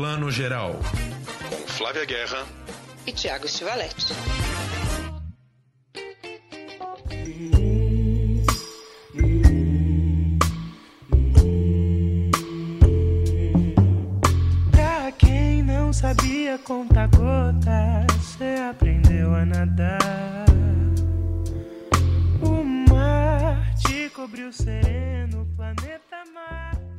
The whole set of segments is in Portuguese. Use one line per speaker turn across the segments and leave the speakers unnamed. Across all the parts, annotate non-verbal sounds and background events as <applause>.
Plano Geral.
Com Flávia Guerra
e Tiago Stivaletti.
Pra quem não sabia contar gotas, você aprendeu a nadar. O mar te cobriu sereno, planeta Marte.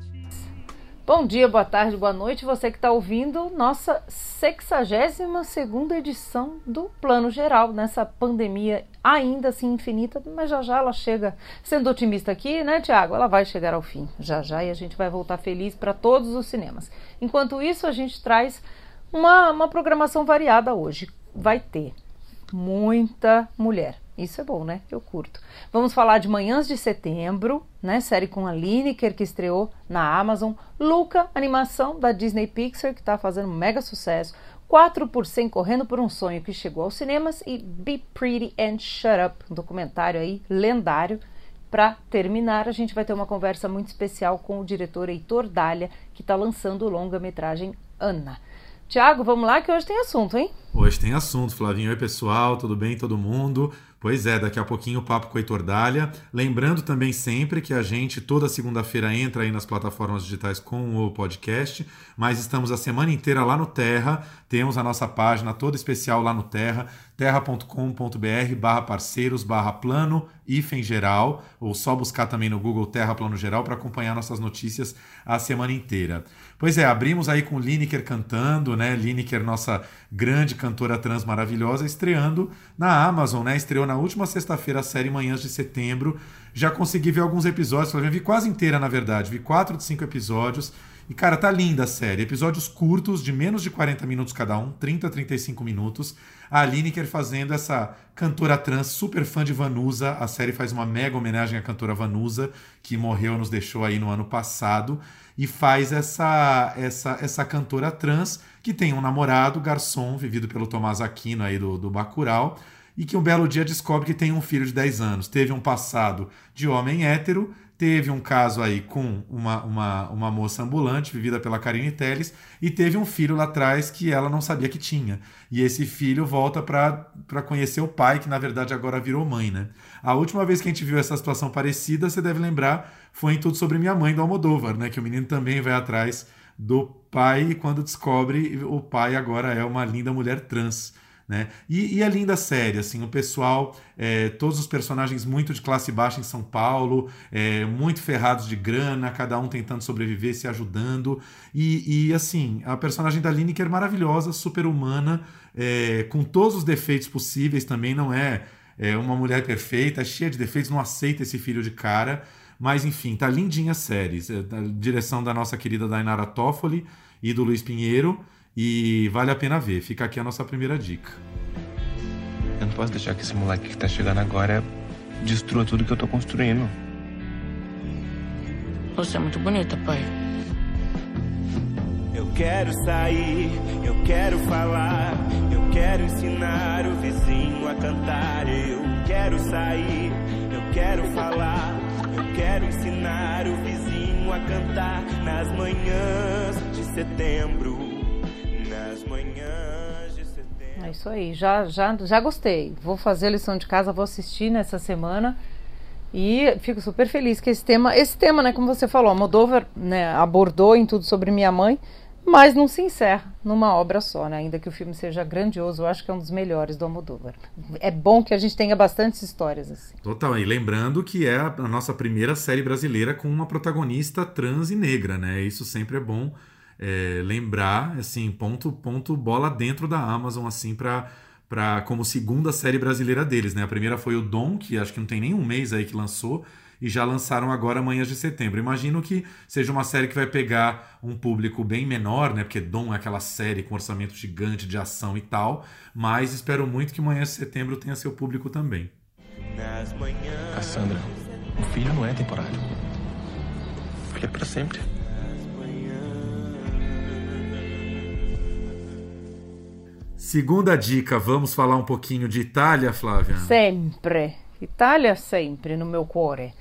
Bom dia, boa tarde, boa noite. Você que está ouvindo nossa 62 edição do Plano Geral, nessa pandemia ainda assim infinita, mas já já ela chega, sendo otimista aqui, né, Tiago? Ela vai chegar ao fim, já já, e a gente vai voltar feliz para todos os cinemas. Enquanto isso, a gente traz uma, uma programação variada hoje. Vai ter muita mulher. Isso é bom, né? Eu curto. Vamos falar de Manhãs de Setembro, né? Série com a Lineker que estreou na Amazon. Luca, animação da Disney Pixar, que está fazendo um mega sucesso. 4 por 100 Correndo por um Sonho, que chegou aos cinemas. E Be Pretty and Shut Up, um documentário aí lendário. Para terminar, a gente vai ter uma conversa muito especial com o diretor Heitor Dália, que está lançando o longa-metragem Ana. Tiago, vamos lá que hoje tem assunto, hein?
Hoje tem assunto, Flavinho. Oi, pessoal, tudo bem, todo mundo? Pois é, daqui a pouquinho o papo com o Heitor Dália. Lembrando também sempre que a gente toda segunda-feira entra aí nas plataformas digitais com o podcast, mas estamos a semana inteira lá no Terra. Temos a nossa página toda especial lá no Terra, terra.com.br barra parceiros barra plano hífen geral, ou só buscar também no Google Terra Plano Geral para acompanhar nossas notícias a semana inteira. Pois é, abrimos aí com Lineker cantando, né? Lineker, nossa grande cantora trans maravilhosa, estreando na Amazon, né? Estreou na última sexta-feira a série Manhãs de Setembro. Já consegui ver alguns episódios, vi quase inteira, na verdade. Vi quatro de cinco episódios. E, cara, tá linda a série. Episódios curtos, de menos de 40 minutos cada um, 30 a 35 minutos. A Lineker fazendo essa cantora trans, super fã de Vanusa. A série faz uma mega homenagem à cantora Vanusa, que morreu, nos deixou aí no ano passado. E faz essa, essa, essa cantora trans, que tem um namorado, garçom, vivido pelo Tomás Aquino aí do, do Bacurau e que um belo dia descobre que tem um filho de 10 anos. Teve um passado de homem hétero, teve um caso aí com uma, uma, uma moça ambulante, vivida pela Karine Telles, e teve um filho lá atrás que ela não sabia que tinha. E esse filho volta para conhecer o pai, que na verdade agora virou mãe, né? A última vez que a gente viu essa situação parecida, você deve lembrar, foi em Tudo Sobre Minha Mãe, do Almodóvar, né? Que o menino também vai atrás do pai e quando descobre o pai agora é uma linda mulher trans. Né? E, e a linda série, assim, o pessoal, é, todos os personagens muito de classe baixa em São Paulo, é, muito ferrados de grana, cada um tentando sobreviver, se ajudando. E, e assim, a personagem da Lineker é maravilhosa, super humana, é, com todos os defeitos possíveis também, não é, é uma mulher perfeita, cheia de defeitos, não aceita esse filho de cara. Mas enfim, tá lindinha a série. É, direção da nossa querida Dainara Toffoli e do Luiz Pinheiro. E vale a pena ver. Fica aqui a nossa primeira dica.
Eu não posso deixar que esse moleque que tá chegando agora destrua tudo que eu tô construindo.
Você é muito bonita, pai.
Eu quero sair, eu quero falar, eu quero ensinar o vizinho a cantar. Eu quero sair, eu quero falar, eu quero ensinar o vizinho a cantar nas manhãs de setembro. Manhãs de setembro.
É isso aí, já, já, já gostei. Vou fazer a lição de casa, vou assistir nessa semana. E fico super feliz que esse tema, esse tema, né, como você falou, a Moldova né, abordou em tudo sobre minha mãe, mas não se encerra numa obra só, né? Ainda que o filme seja grandioso, eu acho que é um dos melhores do Almodóvar. É bom que a gente tenha bastantes histórias assim.
Total, e lembrando que é a nossa primeira série brasileira com uma protagonista trans e negra, né? Isso sempre é bom é, lembrar, assim, ponto, ponto bola dentro da Amazon, assim, para para como segunda série brasileira deles, né? A primeira foi o Dom, que acho que não tem nem um mês aí que lançou, e já lançaram agora Manhãs de Setembro. Imagino que seja uma série que vai pegar um público bem menor, né? Porque Dom é aquela série com orçamento gigante de ação e tal, mas espero muito que Manhãs de Setembro tenha seu público também.
Cassandra, o filho não é temporário. Filho é pra sempre.
Segunda dica, vamos falar um pouquinho de Itália, Flávia?
Sempre. Itália sempre no meu cuore.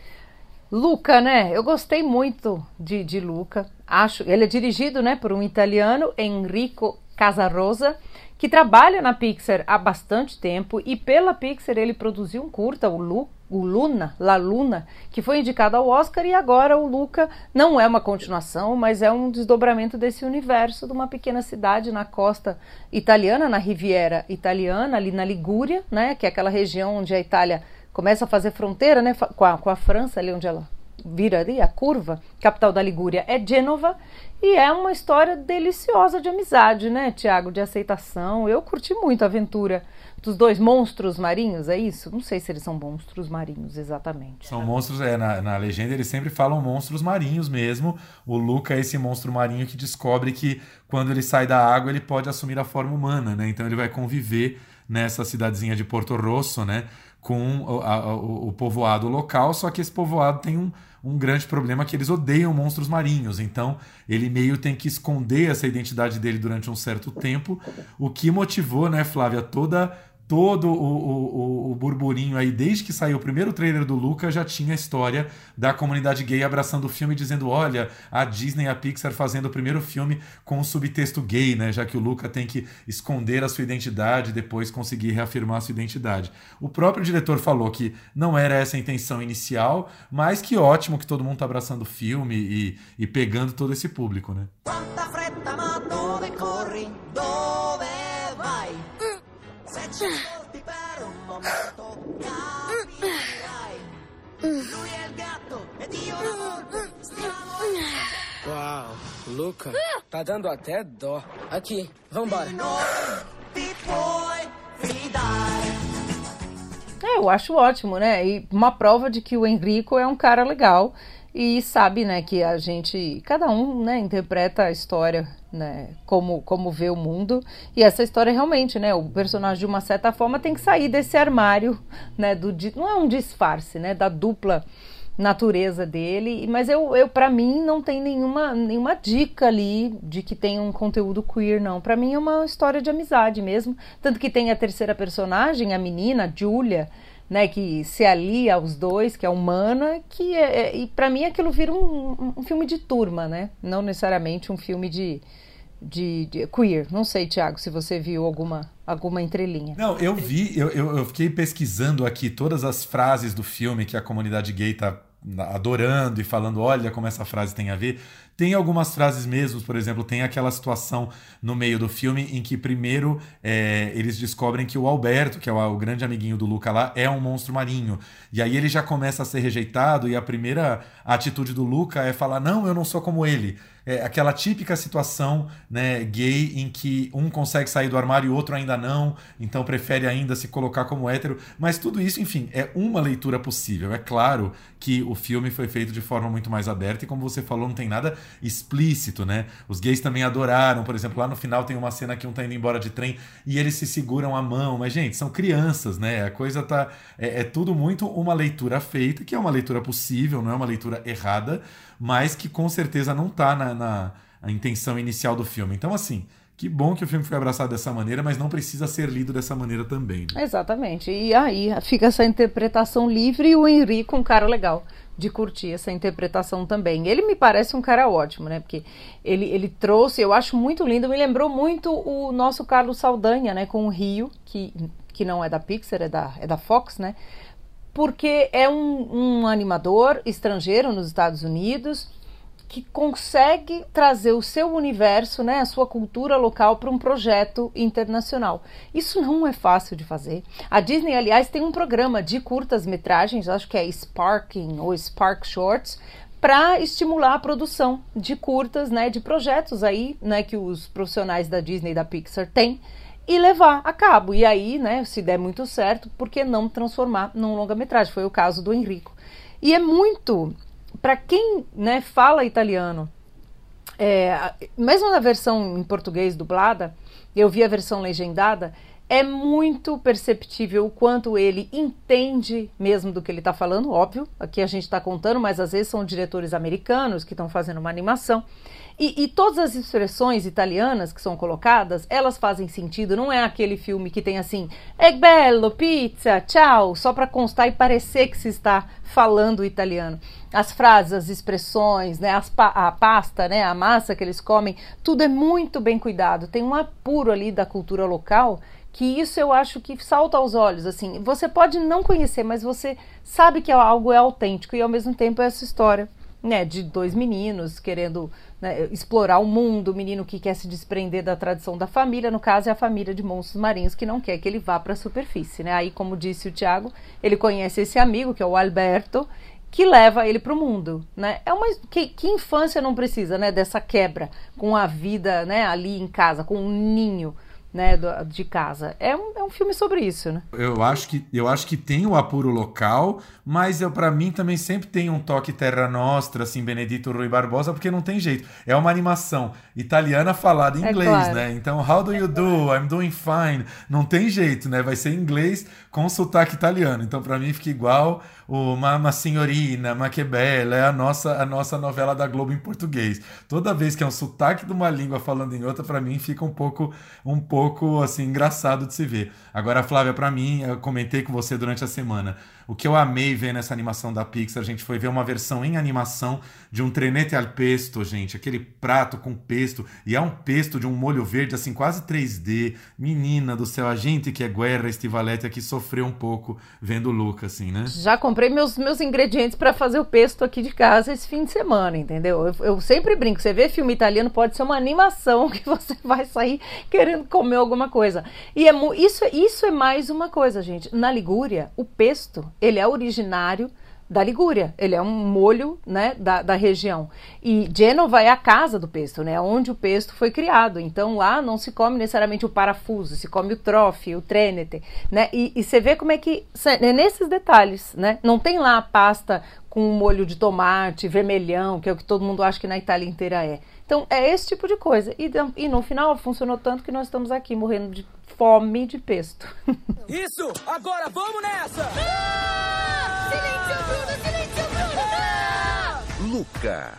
Luca, né? Eu gostei muito de, de Luca. acho, ele é dirigido, né, por um italiano, Enrico Casarosa, que trabalha na Pixar há bastante tempo e pela Pixar ele produziu um curta, o, Lu, o Luna, La Luna, que foi indicado ao Oscar e agora o Luca não é uma continuação, mas é um desdobramento desse universo de uma pequena cidade na costa italiana, na Riviera Italiana, ali na Ligúria, né, que é aquela região onde a Itália começa a fazer fronteira, né, com a, com a França, ali onde ela vira ali a curva, capital da Ligúria é Gênova, e é uma história deliciosa de amizade, né, Tiago, de aceitação. Eu curti muito a aventura dos dois monstros marinhos, é isso? Não sei se eles são monstros marinhos exatamente.
São monstros, é, na, na legenda eles sempre falam monstros marinhos mesmo. O Luca é esse monstro marinho que descobre que quando ele sai da água ele pode assumir a forma humana, né? Então ele vai conviver nessa cidadezinha de Porto Rosso, né? Com o, a, o, povoado local, só que esse povoado tem um um grande problema que eles odeiam monstros marinhos. Então, ele meio tem que esconder essa identidade dele durante um certo tempo, o que motivou, né, Flávia, toda todo o, o, o, burburinho aí, desde que saiu o primeiro trailer do Luca, já tinha a história da comunidade gay abraçando o filme, dizendo: olha, a Disney e a Pixar fazendo o primeiro filme com um subtexto gay, né? Já que o Luca tem que esconder a sua identidade e depois conseguir reafirmar a sua identidade. O próprio diretor falou que não era essa a intenção inicial, mas que ótimo que todo mundo tá abraçando o filme e, e pegando todo esse público, né? Quanta fretta, ma
Luca, tá dando até dó. Aqui, vambora.
É, eu acho ótimo, né? E uma prova de que o Enrico é um cara legal e sabe, né, que a gente, cada um, né, interpreta a história, né, como, como vê o mundo, e essa história realmente, né, o personagem de uma certa forma tem que sair desse armário, né, do, não é um disfarce, né, da dupla natureza dele, mas eu, eu para mim não tem nenhuma, nenhuma dica ali de que tem um conteúdo queer não. Para mim é uma história de amizade mesmo, tanto que tem a terceira personagem, a menina Julia, né, que se alia aos dois, que é humana, que é, é e para mim aquilo vira um, um, filme de turma, né? Não necessariamente um filme de, de, de, queer. Não sei, Thiago, se você viu alguma alguma entrelinha.
Não, eu vi, eu, eu, eu fiquei pesquisando aqui todas as frases do filme que a comunidade gay tá adorando e falando, olha como essa frase tem a ver. Tem algumas frases mesmo, por exemplo, tem aquela situação no meio do filme em que primeiro é, eles descobrem que o Alberto, que é o, o, grande amiguinho do Luca lá, é um monstro marinho. E aí ele já começa a ser rejeitado e a primeira atitude do Luca é falar, não, eu não sou como ele é, aquela típica situação né, gay em que um consegue sair do armário e o outro ainda não, então prefere ainda se colocar como hétero. Mas tudo isso, enfim, é uma leitura possível. É claro que o filme foi feito de forma muito mais aberta e, como você falou, não tem nada explícito, né? Os gays também adoraram, por exemplo, lá no final tem uma cena que um tá indo embora de trem e eles se seguram a mão. Mas, gente, são crianças, né? A coisa tá. É, é tudo muito uma leitura feita, que é uma leitura possível, não é uma leitura errada mas que com certeza não está na, na intenção inicial do filme. Então, assim, que bom que o filme foi abraçado dessa maneira, mas não precisa ser lido dessa maneira também.
Né? Exatamente. E aí fica essa interpretação livre e o Henrique, um cara legal de curtir essa interpretação também. Ele me parece um cara ótimo, né? Porque ele, ele trouxe, eu acho muito lindo, me lembrou muito o nosso Carlos Saldanha, né? Com o Rio, que, que não é da Pixar, é da, é da Fox, né? porque é um, um animador estrangeiro nos Estados Unidos que consegue trazer o seu universo, né, a sua cultura local para um projeto internacional. Isso não é fácil de fazer. A Disney, aliás, tem um programa de curtas metragens, acho que é Sparking ou Spark Shorts, para estimular a produção de curtas, né, de projetos aí, né, que os profissionais da Disney e da Pixar têm e levar a cabo. E aí, né, se der muito certo, por que não transformar num longa-metragem? Foi o caso do Enrico. E é muito para quem, né, fala italiano, é, mesmo na versão em português dublada, eu vi a versão legendada, é muito perceptível o quanto ele entende mesmo do que ele está falando, óbvio. Aqui a gente está contando, mas às vezes são diretores americanos que estão fazendo uma animação. E, e, todas as expressões italianas que são colocadas, elas fazem sentido. Não é aquele filme que tem assim, é bello, pizza, tchau, só para constar e parecer que se está falando italiano. As frases, as expressões, né, as pa a pasta, né, a massa que eles comem, tudo é muito bem cuidado. Tem um apuro ali da cultura local que isso eu acho que salta aos olhos. Assim, você pode não conhecer, mas você sabe que algo é autêntico e ao mesmo tempo é essa história né, de dois meninos querendo né, explorar o mundo, o menino que quer se desprender da tradição da família, no caso é a família de monstros marinhos que não quer que ele vá para a superfície, né? Aí, como disse o Tiago, ele conhece esse amigo que é o Alberto, que leva ele para o mundo, né? É uma que, que, infância não precisa, né? Dessa quebra com a vida, né? Ali em casa, com um ninho né, de casa. É um, é um filme sobre isso, né?
Eu acho que, eu acho que tem o apuro local, mas eu para mim também sempre tem um toque Terra Nostra, assim, Benedito Rui Barbosa, porque não tem jeito. É uma animação italiana falada em é inglês, claro. né? Então, how do you do? I'm doing fine. Não tem jeito, né? Vai ser em inglês com sotaque italiano. Então, para mim fica igual o Mama Senhorina, Ma que bella, é a nossa, a nossa novela da Globo em português. Toda vez que é um sotaque de uma língua falando em outra, para mim fica um pouco, um pouco assim engraçado de se ver. Agora, Flávia, para mim, eu comentei com você durante a semana. O que eu amei ver nessa animação da Pixar, a gente foi ver uma versão em animação de um trenete al pesto, gente. Aquele prato com pesto. E é um pesto de um molho verde, assim, quase 3D. Menina do céu, a gente que é guerra estivalete aqui sofreu um pouco vendo o Luca, assim, né?
Já comprei meus, meus ingredientes para fazer o pesto aqui de casa esse fim de semana, entendeu? Eu, eu sempre brinco, você vê filme italiano, pode ser uma animação <laughs> que você vai sair querendo comer alguma coisa. E é, isso, isso é mais uma coisa, gente. Na Ligúria, o pesto ele é originário da Ligúria, ele é um molho né, da, da região. E Genova é a casa do pesto, né, onde o pesto foi criado. Então lá não se come necessariamente o parafuso, se come o trofe, o trenete. Né, e, e você vê como é que, é nesses detalhes, né, não tem lá a pasta com molho de tomate, vermelhão, que é o que todo mundo acha que na Itália inteira é. Então é esse tipo de coisa. E, e no final funcionou tanto que nós estamos aqui morrendo de fome de pesto. <laughs>
Isso! Agora vamos nessa!
Ah! Silêncio, Bruno! Silêncio, Bruno! Ah!
Luca.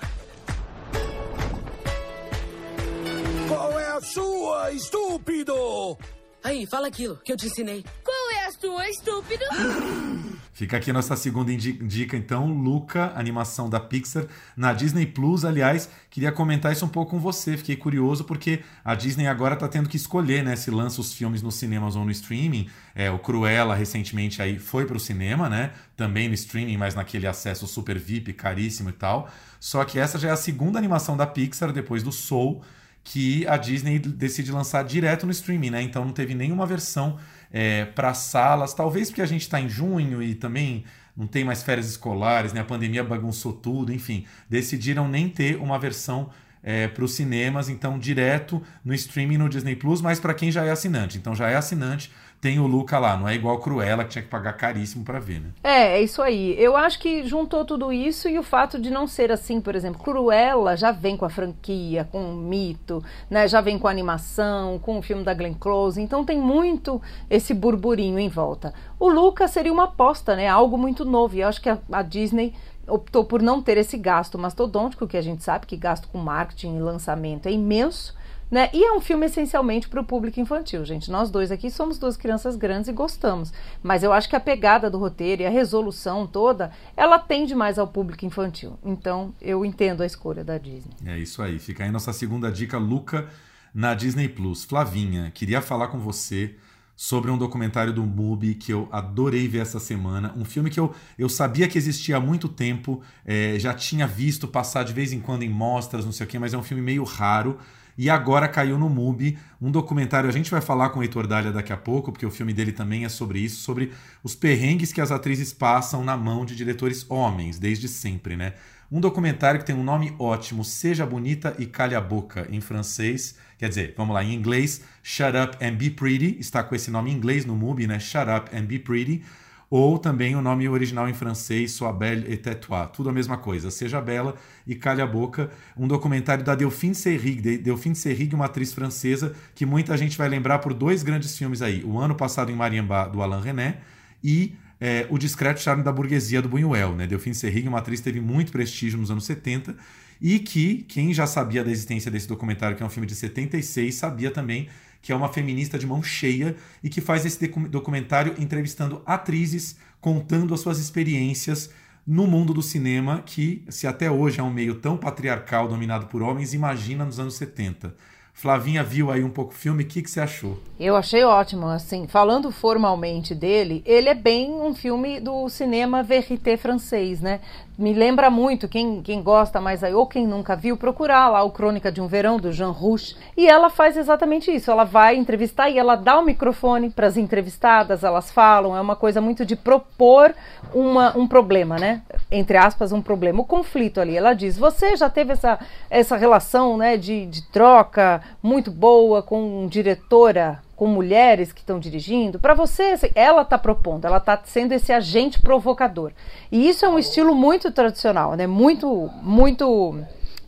Qual é a sua, estúpido?
Aí, fala aquilo que eu te ensinei.
Qual é a sua, estúpido? <gasps>
Fica aqui nossa segunda dica, então, Luca, animação da Pixar, na Disney Plus. Aliás, queria comentar isso um pouco com você. Fiquei curioso porque a Disney agora está tendo que escolher, né, se lança os filmes nos cinemas ou no streaming. É, o Cruella recentemente aí foi para o cinema, né? Também no streaming, mas naquele acesso super VIP, caríssimo e tal. Só que essa já é a segunda animação da Pixar depois do Soul que a Disney decide lançar direto no streaming, né? Então não teve nenhuma versão é, para salas, talvez porque a gente está em junho e também não tem mais férias escolares, né? A pandemia bagunçou tudo, enfim, decidiram nem ter uma versão é, para os cinemas, então direto no streaming no Disney Plus, mas para quem já é assinante. Então já é assinante, tem o Luca lá, não é igual Cruella que tinha que pagar caríssimo para ver, né?
É, é isso aí. Eu acho que juntou tudo isso e o fato de não ser assim, por exemplo, Cruella já vem com a franquia, com o mito, né? Já vem com a animação, com o filme da Glenn Close, então tem muito esse burburinho em volta. O Luca seria uma aposta, né? Algo muito novo. E eu acho que a, a Disney optou por não ter esse gasto mastodôntico, que a gente sabe que gasto com marketing e lançamento é imenso né? E é um filme essencialmente para o público infantil, gente. Nós dois aqui somos duas crianças grandes e gostamos. Mas eu acho que a pegada do roteiro e a resolução toda, ela tende mais ao público infantil. Então, eu entendo a escolha da Disney.
É isso aí. Fica aí nossa segunda dica, Luca, na Disney Plus. Flavinha, queria falar com você sobre um documentário do MUBI que eu adorei ver essa semana. Um filme que eu, eu sabia que existia há muito tempo, é, já tinha visto passar de vez em quando em mostras, não sei o quê, mas é um filme meio raro e agora caiu no MUBI um documentário. A gente vai falar com o Heitor Dália daqui a pouco, porque o filme dele também é sobre isso, sobre os perrengues que as atrizes passam na mão de diretores homens, desde sempre, né? Um documentário que tem um nome ótimo, Seja Bonita e Calha a Boca, em francês. Quer dizer, vamos lá, em inglês, Shut Up and Be Pretty, está com esse nome em inglês no MUBI, né? Shut Up and Be Pretty. Ou também o nome original em francês, Sois belle et tais-toi, tudo a mesma coisa, Seja Bela e Calha a Boca, um documentário da Delphine Seyrig, Delphine Seyrig, uma atriz francesa que muita gente vai lembrar por dois grandes filmes aí, o ano passado em Mariambá, do Alain René, e é, O Discreto Charme da Burguesia, do Buñuel. Né? Delphine Seyrig, uma atriz que teve muito prestígio nos anos 70, e que quem já sabia da existência desse documentário, que é um filme de 76, sabia também que é uma feminista de mão cheia e que faz esse documentário entrevistando atrizes, contando as suas experiências no mundo do cinema, que, se até hoje é um meio tão patriarcal dominado por homens, imagina nos anos 70. Flavinha viu aí um pouco o filme, o que, que você achou?
Eu achei ótimo, assim, falando formalmente dele, ele é bem um filme do cinema verité francês, né? me lembra muito, quem, quem gosta mais aí, ou quem nunca viu, procurar lá o Crônica de um Verão, do Jean Rouch. E ela faz exatamente isso. Ela vai entrevistar e ela dá o microfone para as entrevistadas, elas falam. É uma coisa muito de propor uma, um problema, né? Entre aspas, um problema. O conflito ali. Ela diz: Você já teve essa, essa relação né, de, de troca muito boa com diretora com mulheres que estão dirigindo, para você, assim, ela está propondo, ela está sendo esse agente provocador. E isso é um estilo muito tradicional, né? muito, muito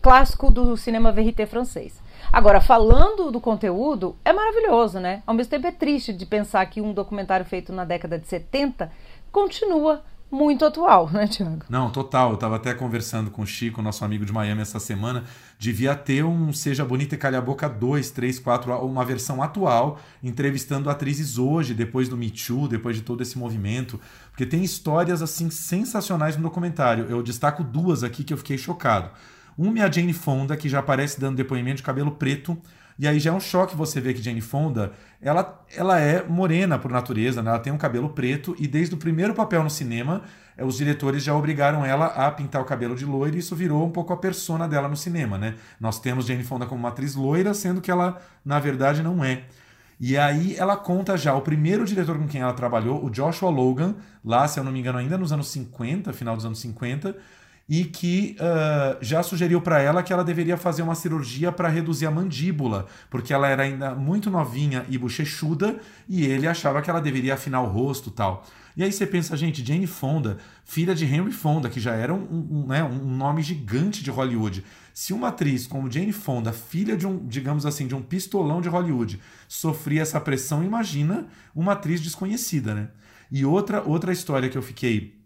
clássico do cinema verité francês. Agora, falando do conteúdo, é maravilhoso, né? Ao mesmo tempo é triste de pensar que um documentário feito na década de 70 continua muito atual, né, Tiago?
Não, total. Eu estava até conversando com o Chico, nosso amigo de Miami, essa semana. Devia ter um Seja Bonita e Calha a Boca 2, 3, 4, uma versão atual, entrevistando atrizes hoje, depois do Me Too, depois de todo esse movimento. Porque tem histórias, assim, sensacionais no documentário. Eu destaco duas aqui que eu fiquei chocado. Uma é a Jane Fonda, que já aparece dando depoimento de cabelo preto e aí já é um choque você ver que Jane Fonda, ela, ela é morena por natureza, né? ela tem um cabelo preto e desde o primeiro papel no cinema, eh, os diretores já obrigaram ela a pintar o cabelo de loira e isso virou um pouco a persona dela no cinema, né? Nós temos Jane Fonda como uma atriz loira, sendo que ela, na verdade, não é. E aí ela conta já o primeiro diretor com quem ela trabalhou, o Joshua Logan, lá, se eu não me engano, ainda nos anos 50, final dos anos 50, e que uh, já sugeriu para ela que ela deveria fazer uma cirurgia para reduzir a mandíbula, porque ela era ainda muito novinha e bochechuda e ele achava que ela deveria afinar o rosto tal. E aí você pensa, gente, Jane Fonda, filha de Henry Fonda, que já era um, um, né, um nome gigante de Hollywood. Se uma atriz como Jane Fonda, filha de um, digamos assim, de um pistolão de Hollywood, sofria essa pressão, imagina uma atriz desconhecida, né? E outra, outra história que eu fiquei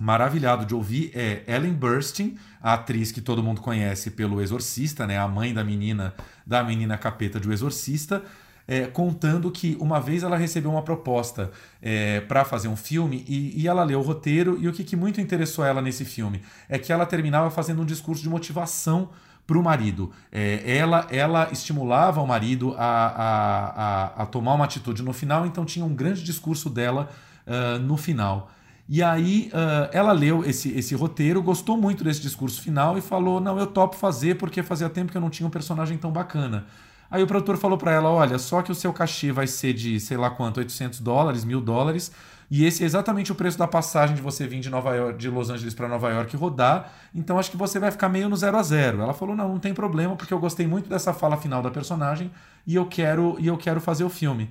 maravilhado de ouvir é Ellen Burstyn, a atriz que todo mundo conhece pelo Exorcista, né, a mãe da menina da menina capeta de O Exorcista, é, contando que uma vez ela recebeu uma proposta é, para fazer um filme e, e, ela leu o roteiro e o que, que muito interessou ela nesse filme é que ela terminava fazendo um discurso de motivação para o marido. É, ela, ela estimulava o marido a, a, a, a, tomar uma atitude no final, então tinha um grande discurso dela uh, no final. E aí uh, ela leu esse, esse roteiro, gostou muito desse discurso final e falou: Não, eu topo fazer porque fazia tempo que eu não tinha um personagem tão bacana. Aí o produtor falou para ela: Olha, só que o seu cachê vai ser de sei lá quanto, 800 dólares, mil dólares. E esse é exatamente o preço da passagem de você vir de Nova York, de Los Angeles para Nova York rodar. Então acho que você vai ficar meio no zero a zero. Ela falou: "Não, não tem problema, porque eu gostei muito dessa fala final da personagem e eu quero e eu quero fazer o filme".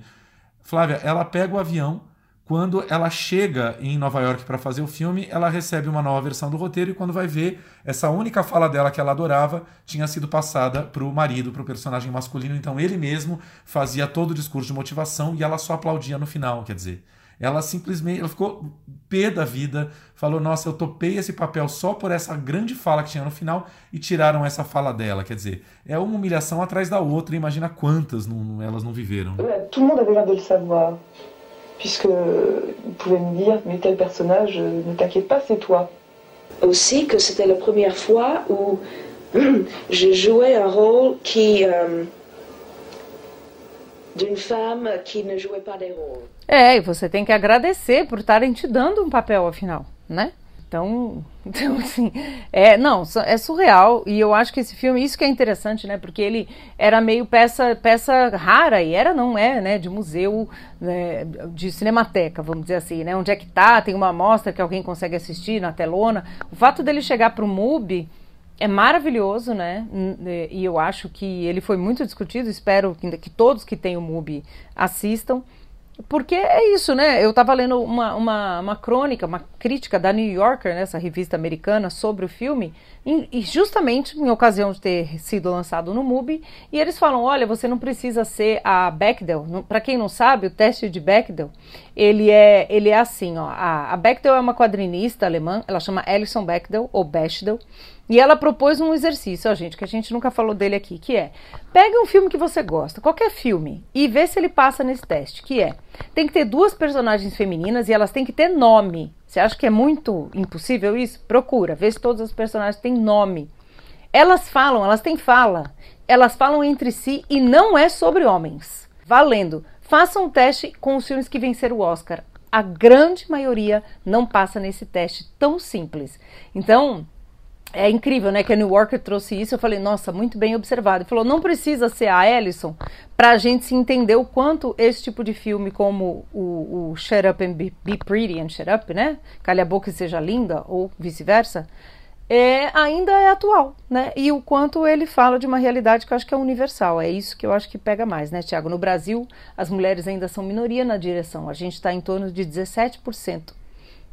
Flávia, ela pega o avião, quando ela chega em Nova York para fazer o filme, ela recebe uma nova versão do roteiro e quando vai ver, essa única fala dela que ela adorava tinha sido passada para o marido, para o personagem masculino. Então ele mesmo fazia todo o discurso de motivação e ela só aplaudia no final, quer dizer. Ela simplesmente ela ficou pé da vida, falou: Nossa, eu topei esse papel só por essa grande fala que tinha no final e tiraram essa fala dela. Quer dizer, é uma humilhação atrás da outra. Imagina quantas não, elas não viveram.
Todo mundo avait l'air de. Puisque vous pouvez me dire, mais tel personnage, euh, ne t'inquiète pas, c'est toi.
Aussi que c'était la première fois où <clears throat> je jouais un rôle qui... Euh, d'une femme qui ne jouait pas des rôles.
É, e você tem que agradecer por estarem te dando um papel afinal, né? Então, <laughs> então assim, é, não, é surreal e eu acho que esse filme, isso que é interessante, né, porque ele era meio peça, peça rara e era, não é, né, de museu, né, de cinemateca, vamos dizer assim, né, onde é que tá, tem uma amostra que alguém consegue assistir na telona. O fato dele chegar para o MUBI é maravilhoso, né, e eu acho que ele foi muito discutido, espero que, que todos que têm o MUBI assistam. Porque é isso, né? Eu estava lendo uma, uma, uma, crônica, uma crítica da New Yorker, né, essa revista americana, sobre o filme, e justamente em ocasião de ter sido lançado no MUBI, e eles falam: olha, você não precisa ser a Bechdel. Para quem não sabe, o teste de Bechdel, ele é, ele é assim: ó, a, a Bechdel é uma quadrinista alemã, ela chama Alison Bechdel, ou Bechdel. E ela propôs um exercício, ó, gente, que a gente nunca falou dele aqui, que é: pegue um filme que você gosta, qualquer filme, e vê se ele passa nesse teste, que é: tem que ter duas personagens femininas e elas têm que ter nome. Você acha que é muito impossível isso? Procura, vê se todas as personagens têm nome. Elas falam, elas têm fala. Elas falam entre si e não é sobre homens. Valendo. Façam um teste com os filmes que venceram o Oscar. A grande maioria não passa nesse teste tão simples. Então, é incrível, né? Que a New Yorker trouxe isso. Eu falei, nossa, muito bem observado. Ele falou, não precisa ser a Ellison para a gente se entender o quanto esse tipo de filme, como o, o Shut Up and Be, Be, Pretty and Shut Up, né? Calha a boca e seja linda, ou vice-versa, é, ainda é atual, né? E o quanto ele fala de uma realidade que eu acho que é universal. É isso que eu acho que pega mais, né, Tiago? No Brasil, as mulheres ainda são minoria na direção. A gente está em torno de 17%.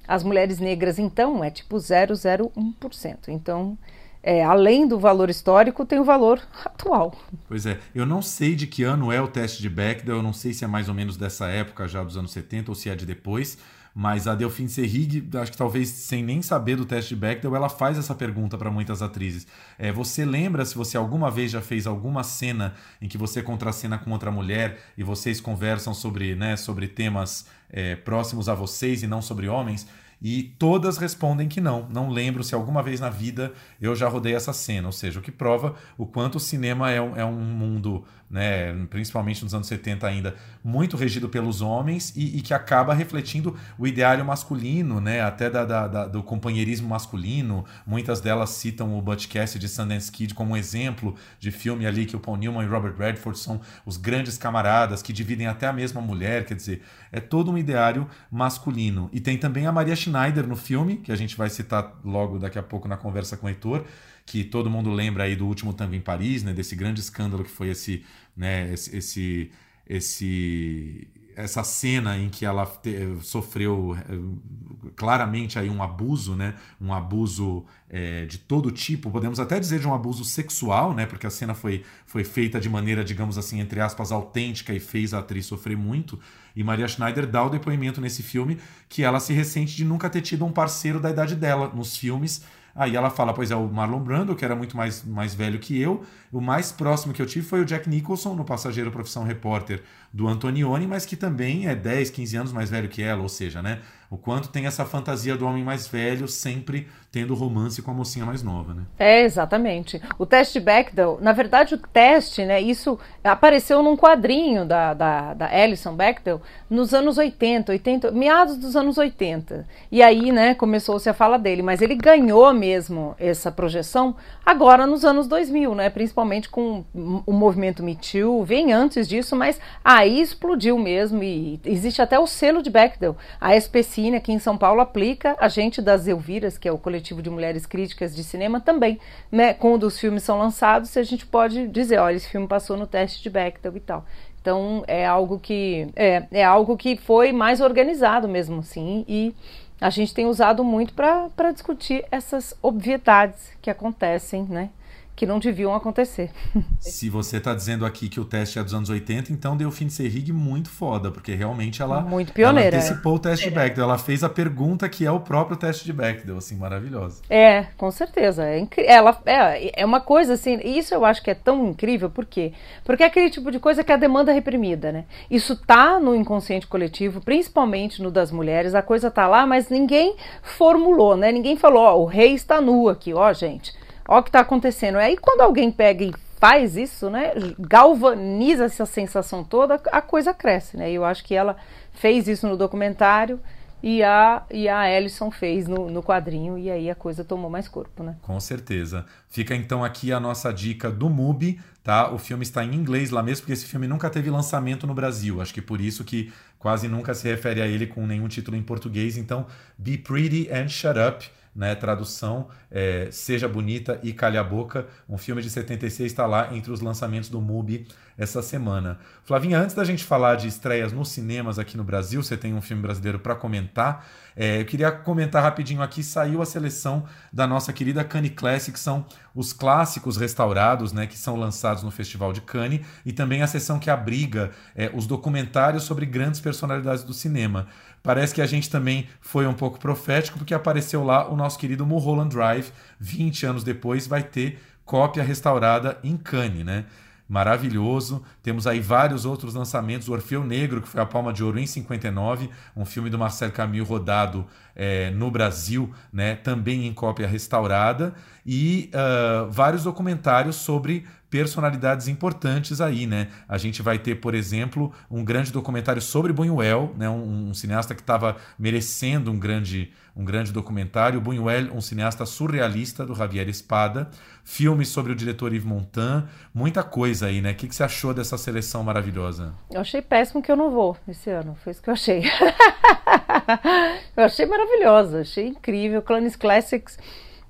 As mulheres negras, então, é tipo 0,01%. Então, é, além do valor histórico, tem o valor atual.
Pois é, eu não sei de que ano é o teste de Bechdel, eu não sei se é mais ou menos dessa época já dos anos 70 ou se é de depois, mas a Delphine Seyrig, acho que talvez sem nem saber do teste de Bechdel, ela faz essa pergunta para muitas atrizes. É, você lembra se você alguma vez já fez alguma cena em que você contracena com outra mulher e vocês conversam sobre, né, sobre temas é, próximos a vocês e não sobre homens? E todas respondem que não. Não lembro se alguma vez na vida eu já rodei essa cena. Ou seja, o que prova o quanto o cinema é um, é um mundo né, principalmente nos anos 70 ainda, muito regido pelos homens e, e que acaba refletindo o ideário masculino, né, até da, da, da, do companheirismo masculino. Muitas delas citam o Butch Cassidy de Sundance Kid como um exemplo de filme ali que o Paul Newman e Robert Redford são os grandes camaradas que dividem até a mesma mulher, quer dizer, é todo um ideário masculino. E tem também a Maria Schneider no filme, que a gente vai citar logo daqui a pouco na conversa com o Heitor, que todo mundo lembra aí do último tango em Paris, né, desse grande escândalo que foi esse, né, esse, esse, esse essa cena em que ela te, sofreu eh, claramente aí um abuso, né? Um abuso é, de todo tipo, podemos até dizer de um abuso sexual, né? Porque a cena foi, foi feita de maneira, digamos assim, entre aspas, autêntica e fez a atriz sofrer muito. E Maria Schneider dá o depoimento nesse filme que ela se ressente de nunca ter tido um parceiro da idade dela nos filmes Aí ela fala, pois é, o Marlon Brando, que era muito mais, mais velho que eu. O mais próximo que eu tive foi o Jack Nicholson, no Passageiro Profissão Repórter do Antonioni, mas que também é 10, 15 anos mais velho que ela, ou seja, né? O quanto tem essa fantasia do homem mais velho sempre tendo romance com a mocinha mais nova, né?
É, exatamente. O teste Bechdel, na verdade o teste, né, isso apareceu num quadrinho da, da, da Alison Bechdel nos anos 80, 80, meados dos anos 80. E aí, né, começou-se a fala dele, mas ele ganhou mesmo essa projeção agora nos anos 2000, né, principalmente com o movimento Me Too, vem antes disso, mas aí explodiu mesmo e existe até o selo de Bechdel. A SPCine aqui em São Paulo aplica, a gente das Elviras, que é o coletivo coletivo de mulheres críticas de cinema também, né? Quando os filmes são lançados, a gente pode dizer, olha, esse filme passou no teste de Bechdel e tal. Então é algo que é, é algo que foi mais organizado mesmo, sim, e a gente tem usado muito para discutir essas obviedades que acontecem, né? Que não deviam acontecer. <laughs>
Se você está dizendo aqui que o teste é dos anos 80, então deu fim de Serrig muito foda, porque realmente ela,
muito pioneira,
ela antecipou é. o teste de Bechdel. Ela fez a pergunta que é o próprio teste de Bechdel, assim, maravilhosa.
É, com certeza. É, ela, é, é uma coisa assim, isso eu acho que é tão incrível, por quê? Porque é aquele tipo de coisa que é a demanda reprimida, né? Isso tá no inconsciente coletivo, principalmente no das mulheres, a coisa tá lá, mas ninguém formulou, né? Ninguém falou, ó, o rei está nu aqui, ó, gente Olha o que está acontecendo. Aí quando alguém pega e faz isso, né, galvaniza essa sensação toda, a coisa cresce, né? E eu acho que ela fez isso no documentário e a, e a Ellison fez no, no quadrinho, e aí a coisa tomou mais corpo, né?
Com certeza. Fica então aqui a nossa dica do MUBI, tá? O filme está em inglês lá mesmo, porque esse filme nunca teve lançamento no Brasil. Acho que por isso que quase nunca se refere a ele com nenhum título em português. Então, Be Pretty and Shut Up né? Tradução é, Seja Bonita e Calha a Boca, um filme de 76 está lá entre os lançamentos do MUBI essa semana. Flavinha, antes da gente falar de estreias nos cinemas aqui no Brasil, você tem um filme brasileiro para comentar. É, eu queria comentar rapidinho aqui, saiu a seleção da nossa querida Cannes Classic, que são os clássicos restaurados, né, que são lançados no Festival de Cannes, e também a sessão que abriga é, os documentários sobre grandes personalidades do cinema. Parece que a gente também foi um pouco profético, porque apareceu lá o nosso querido Mulholland Drive, 20 anos depois, vai ter cópia restaurada em Cannes, né? maravilhoso. Temos aí vários outros lançamentos. O Orfeu Negro, que foi a Palma de Ouro em 59, um filme do Marcel Camus rodado é, no Brasil, né, também em cópia restaurada. E uh, vários documentários sobre personalidades importantes aí, né? A gente vai ter, por exemplo, um grande documentário sobre Buñuel, né? Um, um cineasta que estava merecendo um grande, um grande documentário. Buñuel, um cineasta surrealista do Javier Espada. Filmes sobre o diretor Yves Montand. Muita coisa aí, né? O que, que você achou dessa seleção maravilhosa?
Eu achei péssimo que eu não vou esse ano. Foi isso que eu achei. <laughs> eu achei maravilhosa, achei incrível. Clanes Classics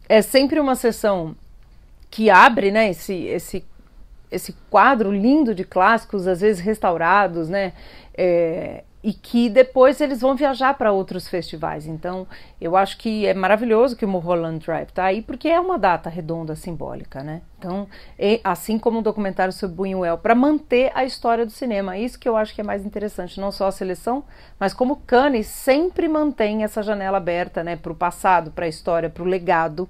é sempre uma sessão que abre, né, esse, esse, esse quadro lindo de clássicos, às vezes restaurados, né, é, e que depois eles vão viajar para outros festivais. Então, eu acho que é maravilhoso que o Mulholland Drive está aí, porque é uma data redonda, simbólica, né? Então, é, assim como o um documentário sobre Buñuel, para manter a história do cinema. Isso que eu acho que é mais interessante, não só a seleção, mas como Cannes sempre mantém essa janela aberta, né, para o passado, para a história, para o legado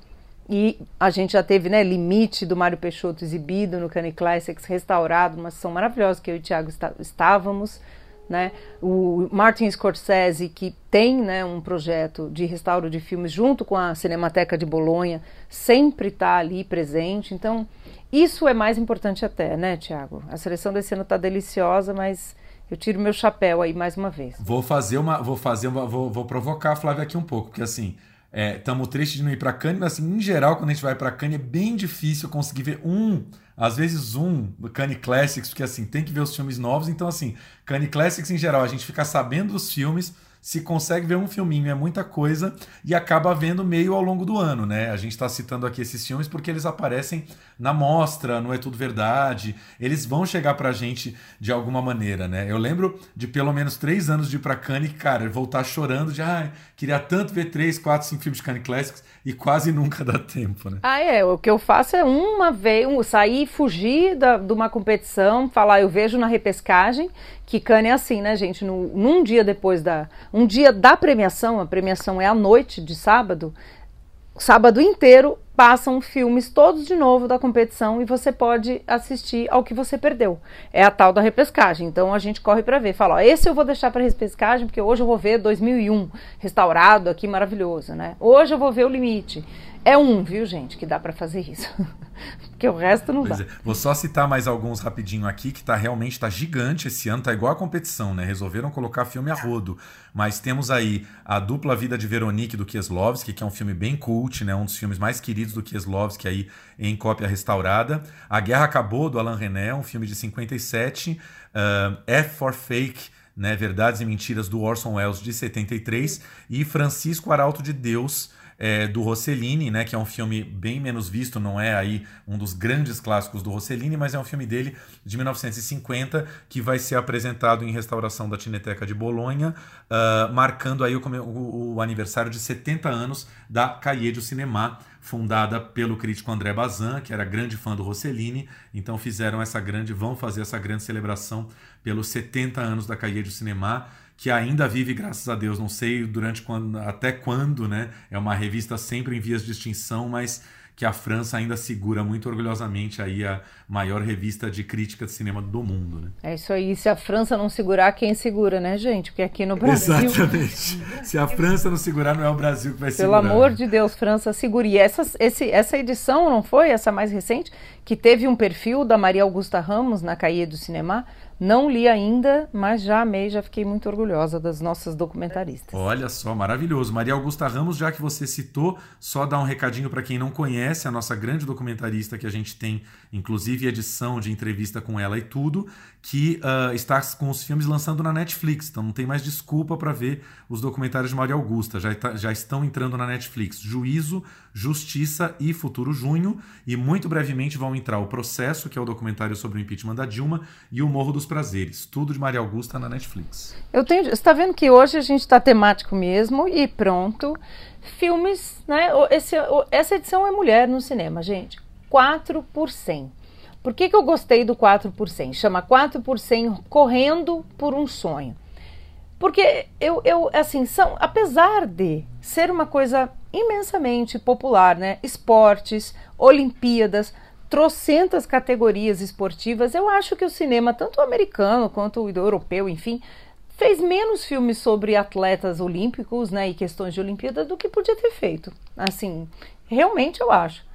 e a gente já teve, né, Limite do Mário Peixoto exibido no Cane Classics, restaurado, uma sessão maravilhosa que eu e o Thiago está, estávamos, né? O Martin Scorsese, que tem, né, um projeto de restauro de filmes junto com a Cinemateca de Bolonha, sempre está ali presente. Então, isso é mais importante até, né, Thiago? A seleção desse ano está deliciosa, mas eu tiro meu chapéu aí mais uma vez.
Vou fazer uma, vou fazer uma, vou, vou provocar a Flávia aqui um pouco, porque assim, Estamos é, tristes de não ir para Cannes, mas assim, em geral, quando a gente vai para Cannes, é bem difícil conseguir ver um, às vezes um, do Cannes Classics, porque assim, tem que ver os filmes novos. Então, assim, Cannes Classics em geral, a gente fica sabendo dos filmes, se consegue ver um filminho é muita coisa e acaba vendo meio ao longo do ano, né? A gente está citando aqui esses filmes porque eles aparecem na mostra, não é tudo verdade. Eles vão chegar pra gente de alguma maneira, né? Eu lembro de pelo menos três anos de ir pra Cannes, cara, voltar chorando de, ai, ah, queria tanto ver três, quatro, cinco filmes de Cannes Classics e quase nunca dá tempo, né?
Ah, é. O que eu faço é uma vez, um, sair, fugir da, de uma competição, falar, eu vejo na repescagem, que Cannes é assim, né, gente? No, num dia depois da. Um dia da premiação, a premiação é à noite de sábado, sábado inteiro passam filmes todos de novo da competição e você pode assistir ao que você perdeu. É a tal da repescagem. Então a gente corre para ver, fala, ó, esse eu vou deixar para repescagem porque hoje eu vou ver 2001 restaurado aqui maravilhoso, né? Hoje eu vou ver o limite. É um, viu, gente, que dá para fazer isso. <laughs> Porque o resto não pois dá. É.
Vou só citar mais alguns rapidinho aqui, que tá realmente tá gigante esse ano, tá igual a competição, né? Resolveram colocar filme a rodo. Mas temos aí a dupla vida de Veronique do Kieslowski, que é um filme bem cult, né? Um dos filmes mais queridos do Kieslowski aí em cópia restaurada. A Guerra Acabou, do Alain René, um filme de 57. Uh, F for Fake, né? Verdades e Mentiras, do Orson Welles, de 73. E Francisco Arauto de Deus, é, do Rossellini, né, que é um filme bem menos visto, não é aí um dos grandes clássicos do Rossellini, mas é um filme dele de 1950 que vai ser apresentado em restauração da Cineteca de Bolonha, uh, marcando aí o, o, o, aniversário de 70 anos da Cahiers du Cinéma, fundada pelo crítico André Bazin, que era grande fã do Rossellini, então fizeram essa grande, vão fazer essa grande celebração pelos 70 anos da Cahiers du Cinéma, que ainda vive, graças a Deus, não sei durante quando, até quando, né? É uma revista sempre em vias de extinção, mas que a França ainda segura muito orgulhosamente aí a maior revista de crítica de cinema do mundo, né?
É isso aí. Se a França não segurar, quem segura, né, gente? Porque aqui no Brasil.
Exatamente. Se a França não segurar, não é o Brasil que vai
Pelo
segurar.
Pelo amor de Deus, França, segure. E essa, esse, essa edição, não foi? Essa mais recente, que teve um perfil da Maria Augusta Ramos na Caia do Cinema Não li ainda, mas já amei, já fiquei muito orgulhosa das nossas documentaristas.
Olha só, maravilhoso. Maria Augusta Ramos, já que você citou, só dar um recadinho para quem não conhece, a nossa grande documentarista que a gente tem, inclusive edição de entrevista com ela e tudo, que uh, está com os filmes lançando na Netflix. Então não tem mais desculpa para ver os documentários de Maria Augusta. Já, tá, já estão entrando na Netflix. Juízo, Justiça e Futuro Junho. E muito brevemente vão entrar o Processo, que é o documentário sobre o impeachment da Dilma, e o Morro dos Prazeres. Tudo de Maria Augusta na Netflix.
Eu tenho. Você está vendo que hoje a gente está temático mesmo e pronto. Filmes, né? Esse, essa edição é mulher no cinema, gente. 4 por 100. Por que, que eu gostei do 4 por 100? Chama 4 por 100 correndo por um sonho. Porque eu, eu assim, são, apesar de ser uma coisa imensamente popular, né? Esportes, Olimpíadas, trocentas categorias esportivas, eu acho que o cinema, tanto o americano quanto o europeu, enfim, fez menos filmes sobre atletas olímpicos né, e questões de Olimpíadas do que podia ter feito. Assim, realmente eu acho.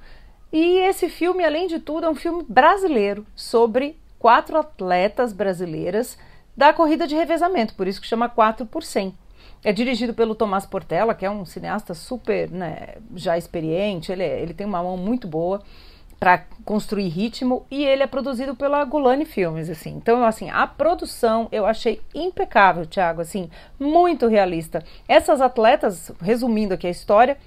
E esse filme, além de tudo, é um filme brasileiro sobre quatro atletas brasileiras da corrida de revezamento, por isso que chama 4 por 100. É dirigido pelo Tomás Portela, que é um cineasta super né, já experiente, ele, é, ele tem uma mão muito boa para construir ritmo e ele é produzido pela Gulani Filmes, assim. Então, assim, a produção eu achei impecável, Thiago, assim, muito realista. Essas atletas, resumindo aqui a história,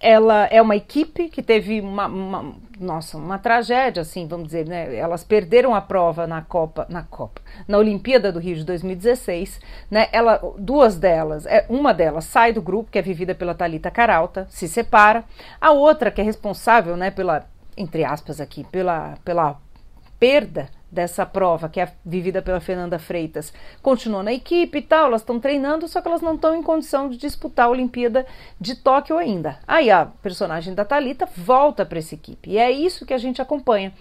ela é uma equipe que teve uma, uma, nossa, uma tragédia, assim, vamos dizer, né? Elas perderam a prova na Copa, na Copa, na Olimpíada do Rio de 2016, né? Ela, duas delas, é uma delas sai do grupo que é vivida pela Talita Caralta, se separa. A outra que é responsável, né, pela entre aspas aqui, pela, pela perda dessa prova, que é vivida pela Fernanda Freitas, continua na equipe e tal, elas estão treinando, só que elas não estão em condição de disputar a Olimpíada de Tóquio ainda. Aí a personagem da Talita volta para essa equipe. E é isso que a gente acompanha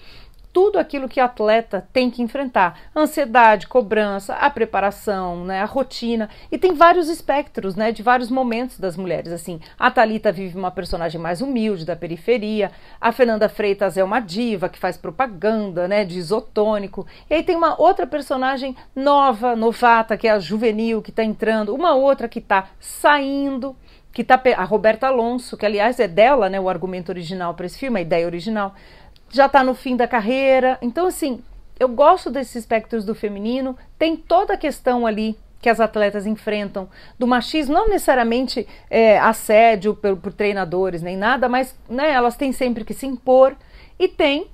tudo aquilo que atleta tem que enfrentar: ansiedade, cobrança, a preparação, né, a rotina. E tem vários espectros, né, de vários momentos das mulheres. Assim, a Talita vive uma personagem mais humilde da periferia. A Fernanda Freitas é uma diva que faz propaganda, né, de isotônico. E aí tem uma outra personagem nova, novata, que é a juvenil que está entrando. Uma outra que está saindo que tá a Roberta Alonso, que aliás é dela, né, o argumento original para esse filme, a ideia original já está no fim da carreira. Então, assim, eu gosto desses espectros do feminino. Tem toda a questão ali que as atletas enfrentam do machismo, não necessariamente é, assédio por, por, treinadores nem nada, mas né, elas têm sempre que se impor. E tem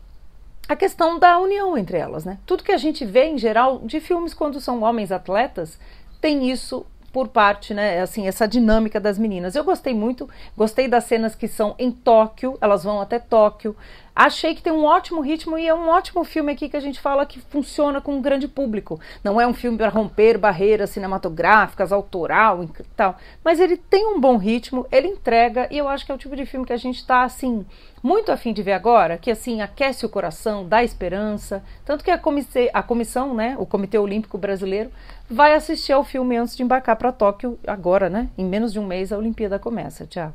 a questão da união entre elas. Né? Tudo que a gente vê, em geral, de filmes quando são homens atletas, tem isso por parte, né, assim, essa dinâmica das meninas. Eu gostei muito, gostei das cenas que são em Tóquio, elas vão até Tóquio. Achei que tem um ótimo ritmo e é um ótimo filme aqui que a gente fala que funciona com um grande público. Não é um filme para romper barreiras cinematográficas, autoral e tal, mas ele tem um bom ritmo, ele entrega e eu acho que é o tipo de filme que a gente está assim muito afim de ver agora, que assim aquece o coração, dá esperança, tanto que a, comissão, a comissão, né, o Comitê Olímpico Brasileiro vai assistir ao filme antes de embarcar para Tóquio agora, né? Em menos de um mês a Olimpíada começa, Tiago.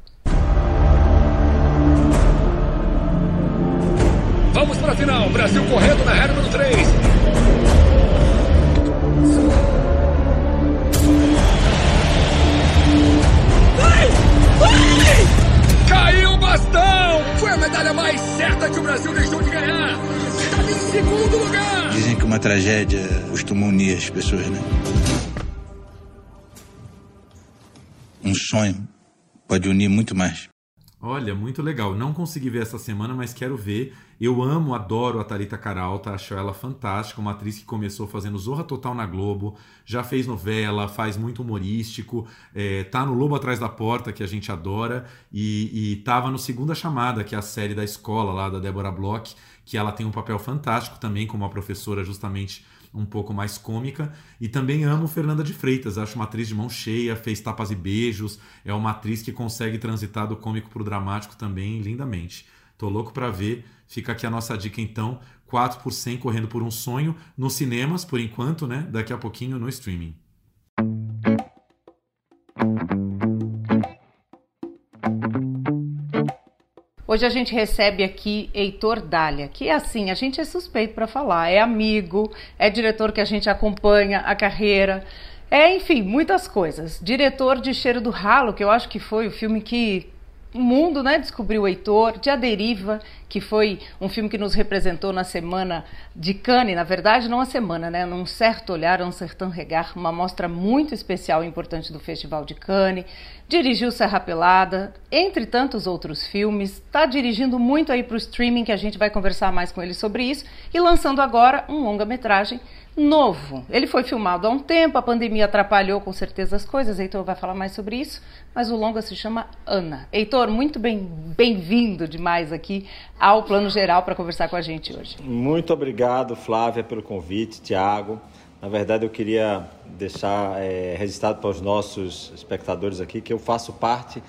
Vamos para a final. Brasil correndo na reta número 3. Vai! Vai! Caiu o bastão! Foi a medalha mais certa que o Brasil deixou de ganhar. Está em segundo lugar.
Dizem que uma tragédia costuma unir as pessoas, né? Um sonho pode unir muito mais.
Olha, muito legal. Não consegui ver essa semana, mas quero ver. Eu amo, adoro a Tarita Caralta, acho ela fantástica, uma atriz que começou fazendo Zorra Total na Globo, já fez novela, faz muito humorístico, é, tá no Lobo Atrás da Porta, que a gente adora, e, e tava no Segunda Chamada, que é a série da escola lá da Débora Bloch, que ela tem um papel fantástico também como uma professora justamente um pouco mais cômica. E também amo Fernanda de Freitas, acho uma atriz de mão cheia, fez tapas e beijos, é uma atriz que consegue transitar do cômico para o dramático também lindamente. Tô louco para ver. Fica aqui a nossa dica então, 4 por 100 correndo por um sonho nos cinemas por enquanto, né? Daqui a pouquinho no streaming.
Hoje a gente recebe aqui Heitor Dália, que assim, a gente é suspeito para falar, é amigo, é diretor que a gente acompanha a carreira, é, enfim, muitas coisas. Diretor de Cheiro do Ralo, que eu acho que foi o filme que o mundo né, descobriu o Heitor, de A Deriva, que foi um filme que nos representou na semana de Cannes, na verdade não a semana, né, num certo olhar, um sertão regar, uma mostra muito especial e importante do Festival de Cannes, dirigiu Serra Pelada, entre tantos outros filmes, está dirigindo muito aí para o streaming, que a gente vai conversar mais com ele sobre isso, e lançando agora um longa-metragem novo. Ele foi filmado há um tempo, a pandemia atrapalhou com certeza as coisas, Heitor vai falar mais sobre isso, mas o longa se chama Ana. Heitor, muito bem-vindo demais aqui ao Plano Geral para conversar com a gente hoje.
Muito obrigado, Flávia, pelo convite, Tiago. Na verdade, eu queria deixar é, registrado para os nossos espectadores aqui que eu faço parte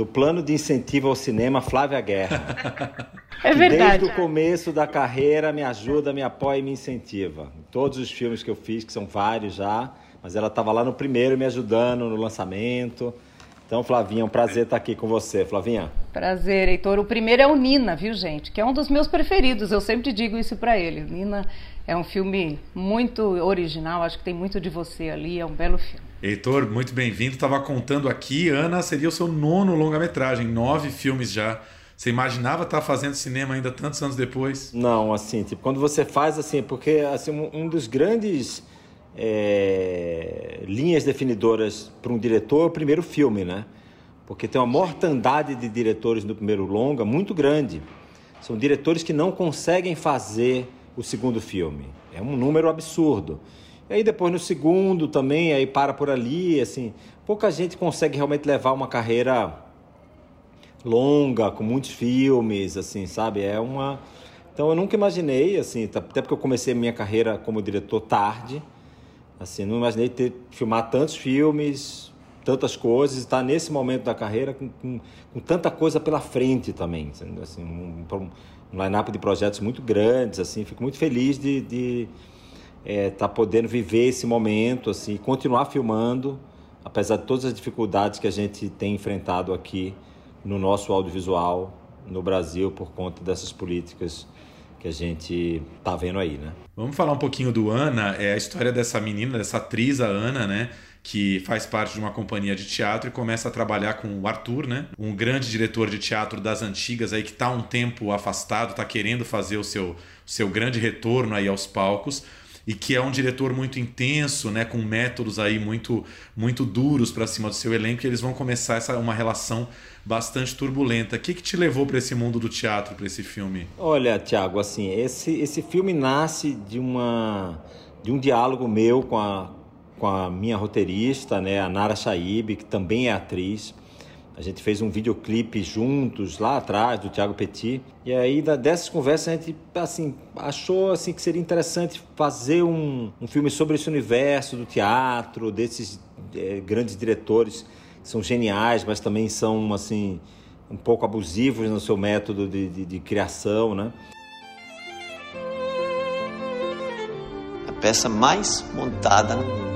do plano de incentivo ao cinema Flávia Guerra. <laughs>
É verdade.
Desde o começo da carreira me ajuda, me apoia e me incentiva. Todos os filmes que eu fiz, que são vários já, mas ela estava lá no primeiro me ajudando no lançamento. Então, Flavinha, é um prazer estar aqui com você, Flavinha.
Prazer, Heitor. O primeiro é o Nina, viu, gente? Que é um dos meus preferidos. Eu sempre digo isso para ele. Nina é um filme muito original, acho que tem muito de você ali, é um belo filme.
Heitor, muito bem-vindo. Estava contando aqui, Ana, seria o seu nono longa-metragem, nove filmes já. Você imaginava estar fazendo cinema ainda tantos anos depois?
Não, assim, tipo, quando você faz assim, porque assim, um dos grandes é, linhas definidoras para um diretor é o primeiro filme, né? Porque tem uma mortandade de diretores no primeiro longa muito grande. São diretores que não conseguem fazer o segundo filme. É um número absurdo. E aí depois no segundo também, aí para por ali, assim, pouca gente consegue realmente levar uma carreira longa, com muitos filmes, assim, sabe? É uma Então eu nunca imaginei, assim, até porque eu comecei a minha carreira como diretor tarde, assim, não imaginei ter filmar tantos filmes, tantas coisas, estar nesse momento da carreira com, com, com tanta coisa pela frente também, assim, um, um line-up de projetos muito grandes, assim, fico muito feliz de de, é, tá podendo viver esse momento, assim, continuar filmando, apesar de todas as dificuldades que a gente tem enfrentado aqui no nosso audiovisual no Brasil por conta dessas políticas que a gente tá vendo aí, né?
Vamos falar um pouquinho do Ana, é a história dessa menina, dessa atriz, a Ana, né? que faz parte de uma companhia de teatro e começa a trabalhar com o Arthur, né? Um grande diretor de teatro das antigas aí que está um tempo afastado, está querendo fazer o seu, seu grande retorno aí aos palcos e que é um diretor muito intenso, né, com métodos aí muito muito duros para cima do seu elenco, e eles vão começar essa uma relação bastante turbulenta. O que, que te levou para esse mundo do teatro, para esse filme?
Olha, Tiago, assim, esse esse filme nasce de uma de um diálogo meu com a com a minha roteirista, né, a Nara Shaib, que também é atriz. A gente fez um videoclipe juntos lá atrás do Thiago Petit. E aí dessas conversas a gente assim achou assim que seria interessante fazer um, um filme sobre esse universo do teatro, desses é, grandes diretores que são geniais, mas também são assim um pouco abusivos no seu método de, de, de criação, né?
A peça mais montada no mundo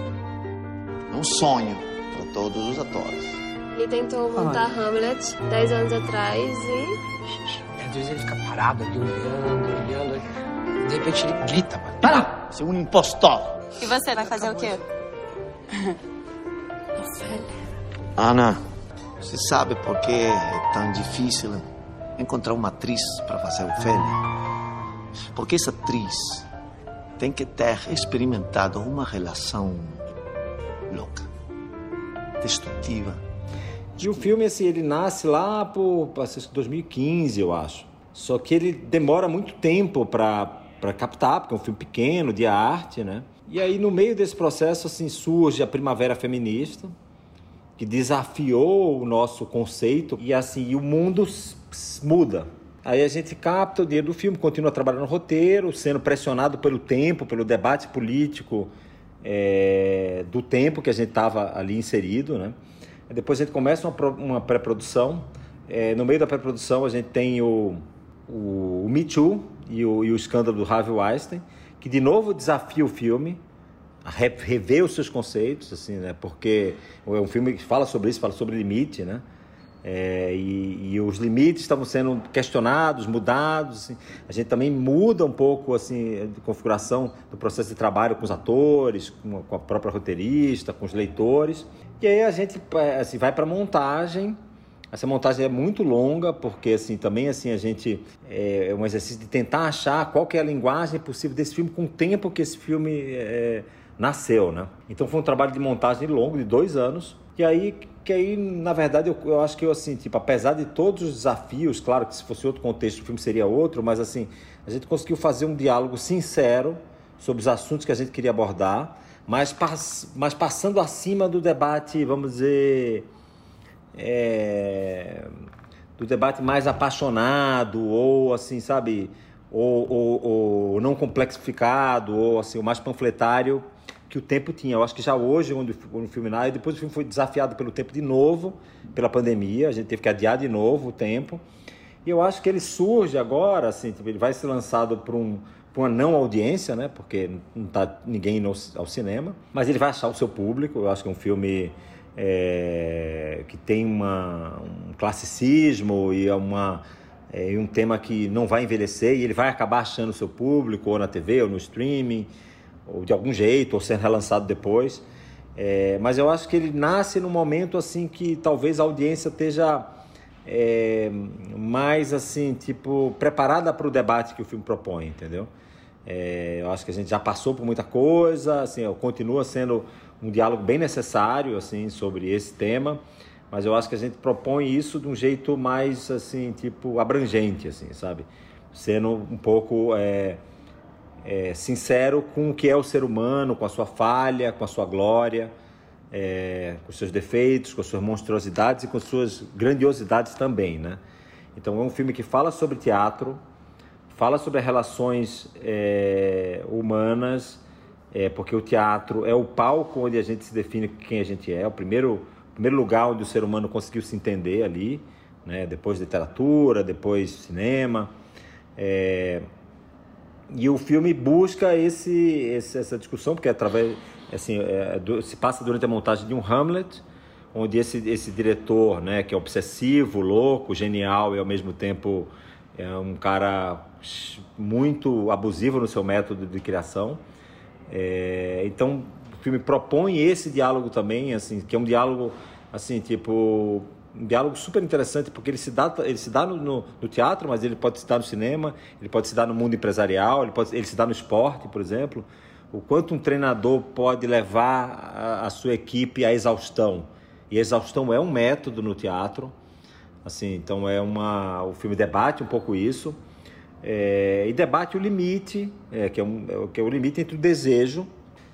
um sonho para todos os atores.
Ele tentou montar Olha. Hamlet 10 anos atrás e.
Às vezes ele fica parado ali olhando, olhando. De repente ele grita, mano.
Para! Você é um impostor!
E você vai fazer o quê? <laughs>
Ana, você sabe por que é tão difícil encontrar uma atriz para fazer o Félix? Porque essa atriz tem que ter experimentado uma relação louca, destrutiva.
E o filme, assim, ele nasce lá por 2015, eu acho. Só que ele demora muito tempo para captar, porque é um filme pequeno, de arte, né? E aí, no meio desse processo, assim, surge a Primavera Feminista, que desafiou o nosso conceito e, assim, o mundo muda. Aí a gente capta o dinheiro do filme, continua trabalhando no roteiro, sendo pressionado pelo tempo, pelo debate político é, do tempo que a gente estava ali inserido, né? Depois a gente começa uma, uma pré-produção. É, no meio da pré-produção a gente tem o, o, o Me Too e o, e o escândalo do Harvey Weinstein, que de novo desafia o filme a rever os seus conceitos, assim, né? Porque é um filme que fala sobre isso, fala sobre limite, né? É, e, e, os limites estavam sendo questionados, mudados. Assim. A gente também muda um pouco assim de configuração do processo de trabalho com os atores, com a, com a própria roteirista, com os leitores. E aí a gente assim, vai para montagem. Essa montagem é muito longa porque assim também assim a gente é, é um exercício de tentar achar qual que é a linguagem possível desse filme com o tempo que esse filme é, nasceu, né? Então foi um trabalho de montagem longo de dois anos. E aí que aí, na verdade, eu, eu acho que eu, assim, tipo, apesar de todos os desafios, claro que se fosse outro contexto o filme seria outro, mas assim, a gente conseguiu fazer um diálogo sincero sobre os assuntos que a gente queria abordar, mas, pass mas passando acima do debate, vamos dizer, é, do debate mais apaixonado, ou assim, sabe, ou, ou, ou não complexificado, ou assim, o mais panfletário, que o tempo tinha. Eu acho que já hoje, quando o filme nasce, depois o filme foi desafiado pelo tempo de novo, pela pandemia, a gente teve que adiar de novo o tempo. E eu acho que ele surge agora, assim, tipo, ele vai ser lançado para um, uma não audiência, né? Porque não está ninguém no, ao cinema, mas ele vai achar o seu público. Eu acho que é um filme é, que tem uma, um classicismo e é uma é um tema que não vai envelhecer e ele vai acabar achando o seu público ou na TV ou no streaming ou de algum jeito, ou sendo relançado depois. É, mas eu acho que ele nasce num momento assim que talvez a audiência esteja é, mais assim, tipo, preparada para o debate que o filme propõe, entendeu? É, eu acho que a gente já passou por muita coisa, assim, continua sendo um diálogo bem necessário assim sobre esse tema, mas eu acho que a gente propõe isso de um jeito mais assim, tipo, abrangente, assim, sabe? Sendo um pouco é, sincero com o que é o ser humano, com a sua falha, com a sua glória, é, com os seus defeitos, com as suas monstruosidades e com as suas grandiosidades também, né? Então é um filme que fala sobre teatro, fala sobre as relações é, humanas, é, porque o teatro é o palco onde a gente se define quem a gente é, é o primeiro, primeiro lugar onde o ser humano conseguiu se entender ali, né? depois literatura, depois cinema. É, e o filme busca esse, esse essa discussão, porque é através assim, é, do, se passa durante a montagem de um Hamlet, onde esse, esse diretor, né, que é obsessivo, louco, genial e ao mesmo tempo é um cara muito abusivo no seu método de criação. É, então o filme propõe esse diálogo também, assim, que é um diálogo assim tipo um diálogo super interessante, porque ele se dá, ele se dá no, no, no, teatro, mas ele pode se dar no cinema, ele pode se dar no mundo empresarial, ele, pode, ele se dá no esporte, por exemplo. O quanto um treinador pode levar a, a sua equipe à exaustão. E a exaustão é um método no teatro. Assim, então é uma, o filme debate um pouco isso. É, e debate o limite, é, que, é um, é, que é o limite entre o desejo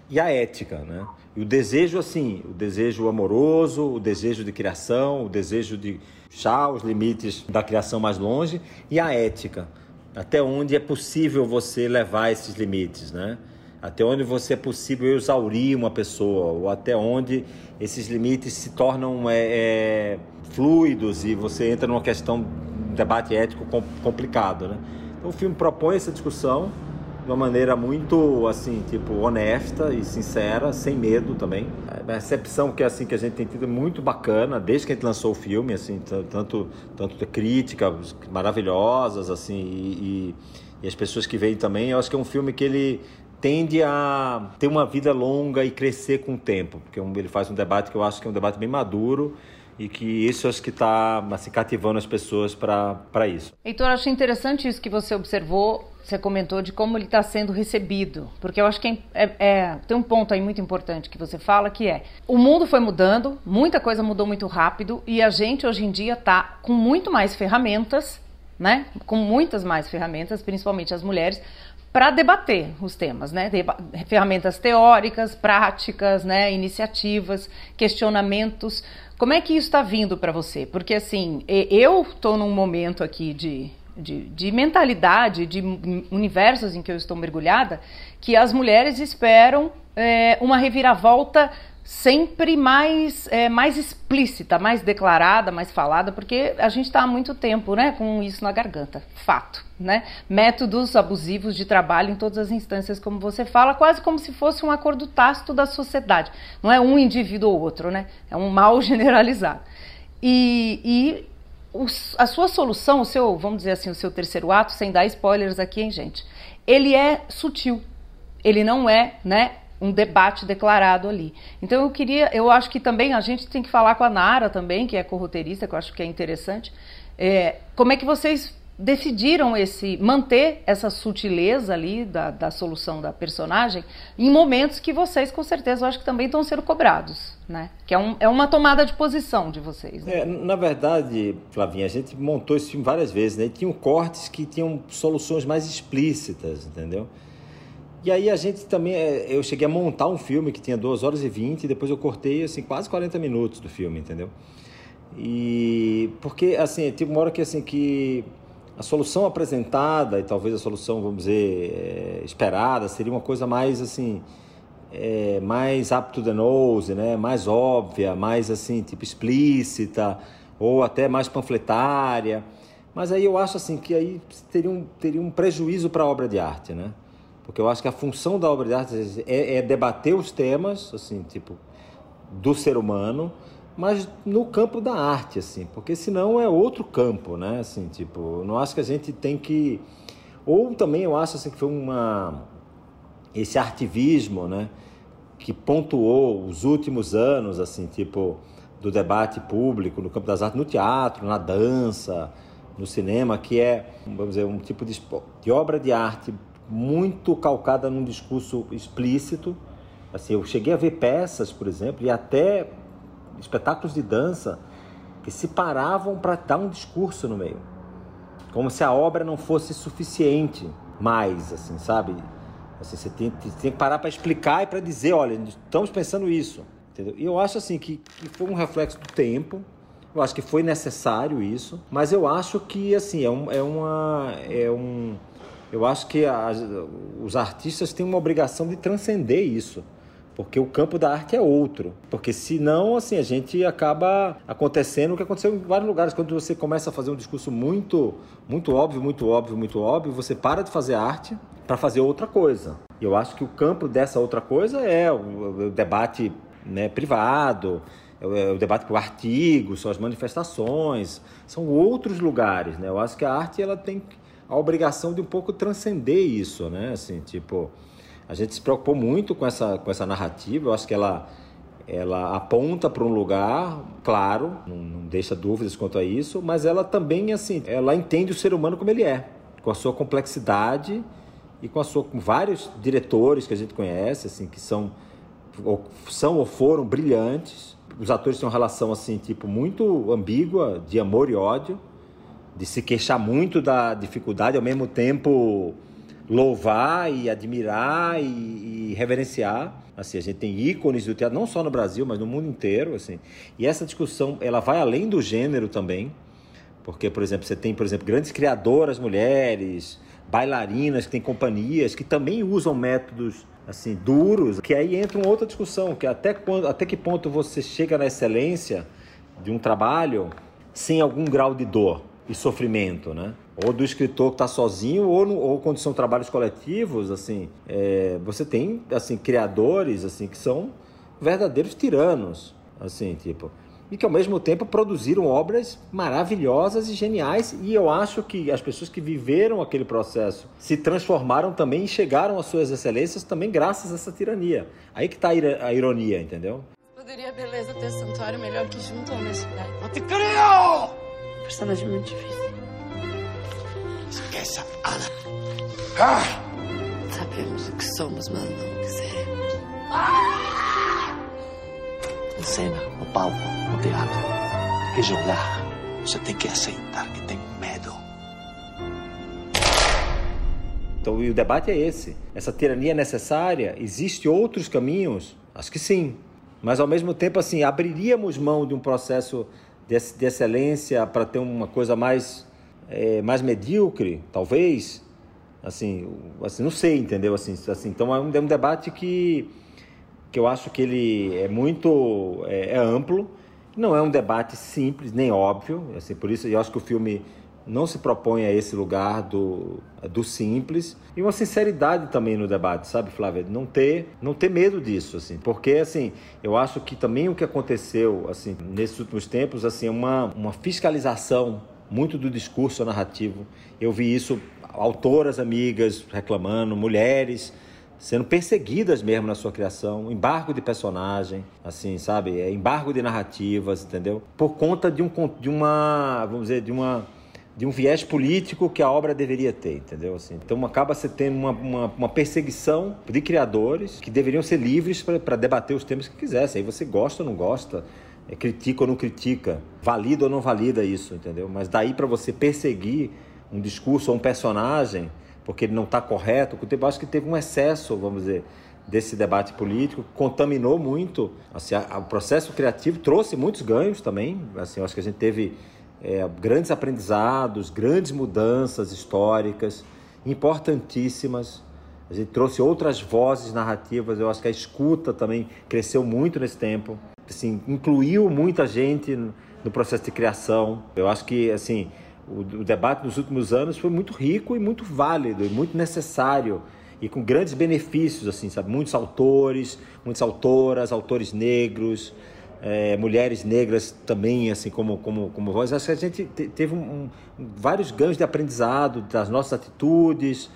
e a ética, né? E o desejo, assim, o desejo amoroso, o desejo de criação, o desejo de puxar os limites da criação mais longe e a ética. Até onde é possível você levar esses limites, né? Até onde você é possível exaurir uma pessoa, ou até onde esses limites se tornam é, é, fluidos e você entra numa questão, um debate ético complicado, né? Então o filme propõe essa discussão de uma maneira muito assim, tipo, honesta e sincera, sem medo também. A recepção que assim que a gente tem tido é muito bacana desde que a gente lançou o filme, assim, tanto tanto críticas maravilhosas assim e, e, as pessoas que veem também. Eu acho que é um filme que ele tende a ter uma vida longa e crescer com o tempo, porque ele faz um debate que eu acho que é um debate bem maduro e que isso acho que está assim, cativando as pessoas para isso.
Heitor, acho interessante isso que você observou você comentou de como ele está sendo recebido, porque eu acho que é, é, é, tem um ponto aí muito importante que você fala que é o mundo foi mudando, muita coisa mudou muito rápido e a gente hoje em dia está com muito mais ferramentas, né? Com muitas mais ferramentas, principalmente as mulheres, para debater os temas, né? Deba ferramentas teóricas, práticas, né? Iniciativas, questionamentos. Como é que isso está vindo para você? Porque assim, eu estou num momento aqui de de, de mentalidade, de universos em que eu estou mergulhada, que as mulheres esperam é, uma reviravolta sempre mais, é, mais explícita, mais declarada, mais falada, porque a gente está há muito tempo né, com isso na garganta, fato. Né? Métodos abusivos de trabalho em todas as instâncias, como você fala, quase como se fosse um acordo tácito da sociedade. Não é um indivíduo ou outro, né? é um mal <laughs> generalizado. E, e o, a sua solução, o seu, vamos dizer assim, o seu terceiro ato, sem dar spoilers aqui, hein, gente? Ele é sutil. Ele não é, né, um debate declarado ali. Então eu queria, eu acho que também a gente tem que falar com a Nara também, que é corroteirista, que eu acho que é interessante. É, como é que vocês decidiram esse manter essa sutileza ali da, da solução da personagem em momentos que vocês com certeza eu acho que também estão sendo cobrados, né? Que é, um, é uma tomada de posição de vocês. Né?
É, na verdade, Flavinha, a gente montou esse filme várias vezes, né? E tinham cortes que tinham soluções mais explícitas, entendeu? E aí a gente também, é, eu cheguei a montar um filme que tinha 2 horas e 20 e depois eu cortei assim quase 40 minutos do filme, entendeu? E porque assim, teve uma hora que assim que a solução apresentada e talvez a solução, vamos dizer, é, esperada seria uma coisa mais assim, é, mais up to the nose, né? Mais óbvia, mais assim, tipo explícita ou até mais panfletária. Mas aí eu acho assim que aí teria um, teria um prejuízo para a obra de arte, né? Porque eu acho que a função da obra de arte é, é debater os temas, assim, tipo, do ser humano, mas no campo da arte, assim, porque senão é outro campo, né? Assim, tipo, não acho que a gente tem que. Ou também eu acho assim, que foi uma. Esse artivismo, né? Que pontuou os últimos anos, assim, tipo, do debate público no campo das artes, no teatro, na dança, no cinema, que é, vamos dizer, um tipo de, de obra de arte muito calcada num discurso explícito. Assim, eu cheguei a ver peças, por exemplo, e até espetáculos de dança que se paravam para dar um discurso no meio, como se a obra não fosse suficiente mais, assim, sabe? Assim, você tem, tem que parar para explicar e para dizer, olha, estamos pensando isso, entendeu? E eu acho assim que, que foi um reflexo do tempo. Eu acho que foi necessário isso, mas eu acho que assim é, um, é uma é um eu acho que os artistas têm uma obrigação de transcender isso porque o campo da arte é outro. Porque senão, assim, a gente acaba acontecendo o que aconteceu em vários lugares. Quando você começa a fazer um discurso muito, muito óbvio, muito óbvio, muito óbvio, você para de fazer arte para fazer outra coisa. E eu acho que o campo dessa outra coisa é o, o debate né, privado, é o, é debate por artigos, são as manifestações, são outros lugares, né? Eu acho que a arte ela tem a obrigação de um pouco transcender isso, né? Assim, tipo, a gente se preocupou muito com essa, com essa narrativa, eu acho que ela, ela aponta para um lugar, claro, não, não, deixa dúvidas quanto a isso, mas ela também, assim, ela entende o ser humano como ele é, com a sua complexidade e com a sua com vários diretores que a gente conhece, assim, que são ou, são ou foram brilhantes. Os atores têm uma relação assim, tipo, muito ambígua de amor e ódio de se queixar muito da dificuldade, ao mesmo tempo louvar e admirar e, e, reverenciar. Assim, a gente tem ícones do teatro não só no Brasil, mas no mundo inteiro, assim. E essa discussão, ela vai além do gênero também, porque, por exemplo, você tem, por exemplo, grandes criadoras mulheres, bailarinas que têm companhias que também usam métodos assim duros, que aí entra uma outra discussão, que até quando, até que ponto você chega na excelência de um trabalho sem algum grau de dor e sofrimento, né? Ou do escritor que está sozinho, ou, no, ou quando são trabalhos coletivos, assim, é, você tem assim criadores assim que são verdadeiros tiranos, assim, tipo, e que ao mesmo tempo produziram obras maravilhosas e geniais. E eu acho que as pessoas que viveram aquele processo se transformaram também e chegaram às suas excelências também graças a essa tirania. Aí que está a ironia, entendeu?
Poderia beleza ter santuário melhor que junto à honestidade.
Não te creio!
Personagem muito difícil.
Esqueça, Ana. Ah!
Sabemos o que somos, mas não o que seremos. Ah!
Em cena, no palco, no teatro, que jogar, você tem que aceitar que tem medo.
Então, e o debate é esse. Essa tirania é necessária? Existe outros caminhos? Acho que sim. Mas ao mesmo tempo, assim, abriríamos mão de um processo de, de excelência para ter uma coisa mais, é, mais medíocre, talvez. Assim, assim, não sei, entendeu? Assim, assim, então é um, é um debate que, que eu acho que ele é muito é, é amplo. Não é um debate simples nem óbvio, assim, por isso eu acho que o filme não se propõe a esse lugar do, do simples e uma sinceridade também no debate, sabe, Flávia? Não ter, não ter medo disso, assim, porque assim, eu acho que também o que aconteceu, assim, nesses últimos tempos, assim, é uma, uma fiscalização muito do discurso narrativo. Eu vi isso autoras amigas reclamando, mulheres sendo perseguidas mesmo na sua criação, embargo de personagem, assim, sabe, é embargo de narrativas, entendeu? Por conta de um de uma, vamos dizer, de uma de um viés político que a obra deveria ter, entendeu? Assim, então acaba se tendo uma, uma, uma, perseguição de criadores que deveriam ser livres para debater os temas que quisessem. Aí você gosta ou não gosta, é, critica ou não critica, valida ou não valida isso, entendeu? Mas daí para você perseguir um discurso ou um personagem porque ele não está correto, eu acho que teve um excesso, vamos dizer, desse debate político, contaminou muito, assim, a, a, o processo criativo trouxe muitos ganhos também, assim, acho que a gente teve é, grandes aprendizados, grandes mudanças históricas, importantíssimas. A gente trouxe outras vozes narrativas. Eu acho que a escuta também cresceu muito nesse tempo. Assim, incluiu muita gente no processo de criação. Eu acho que assim o, o debate dos últimos anos foi muito rico e muito válido e muito necessário e com grandes benefícios, assim, sabe? Muitos autores, muitas autoras, autores negros, é, mulheres negras também, assim como como como voz. Acho que a gente teve um, um, vários ganhos de aprendizado das nossas atitudes,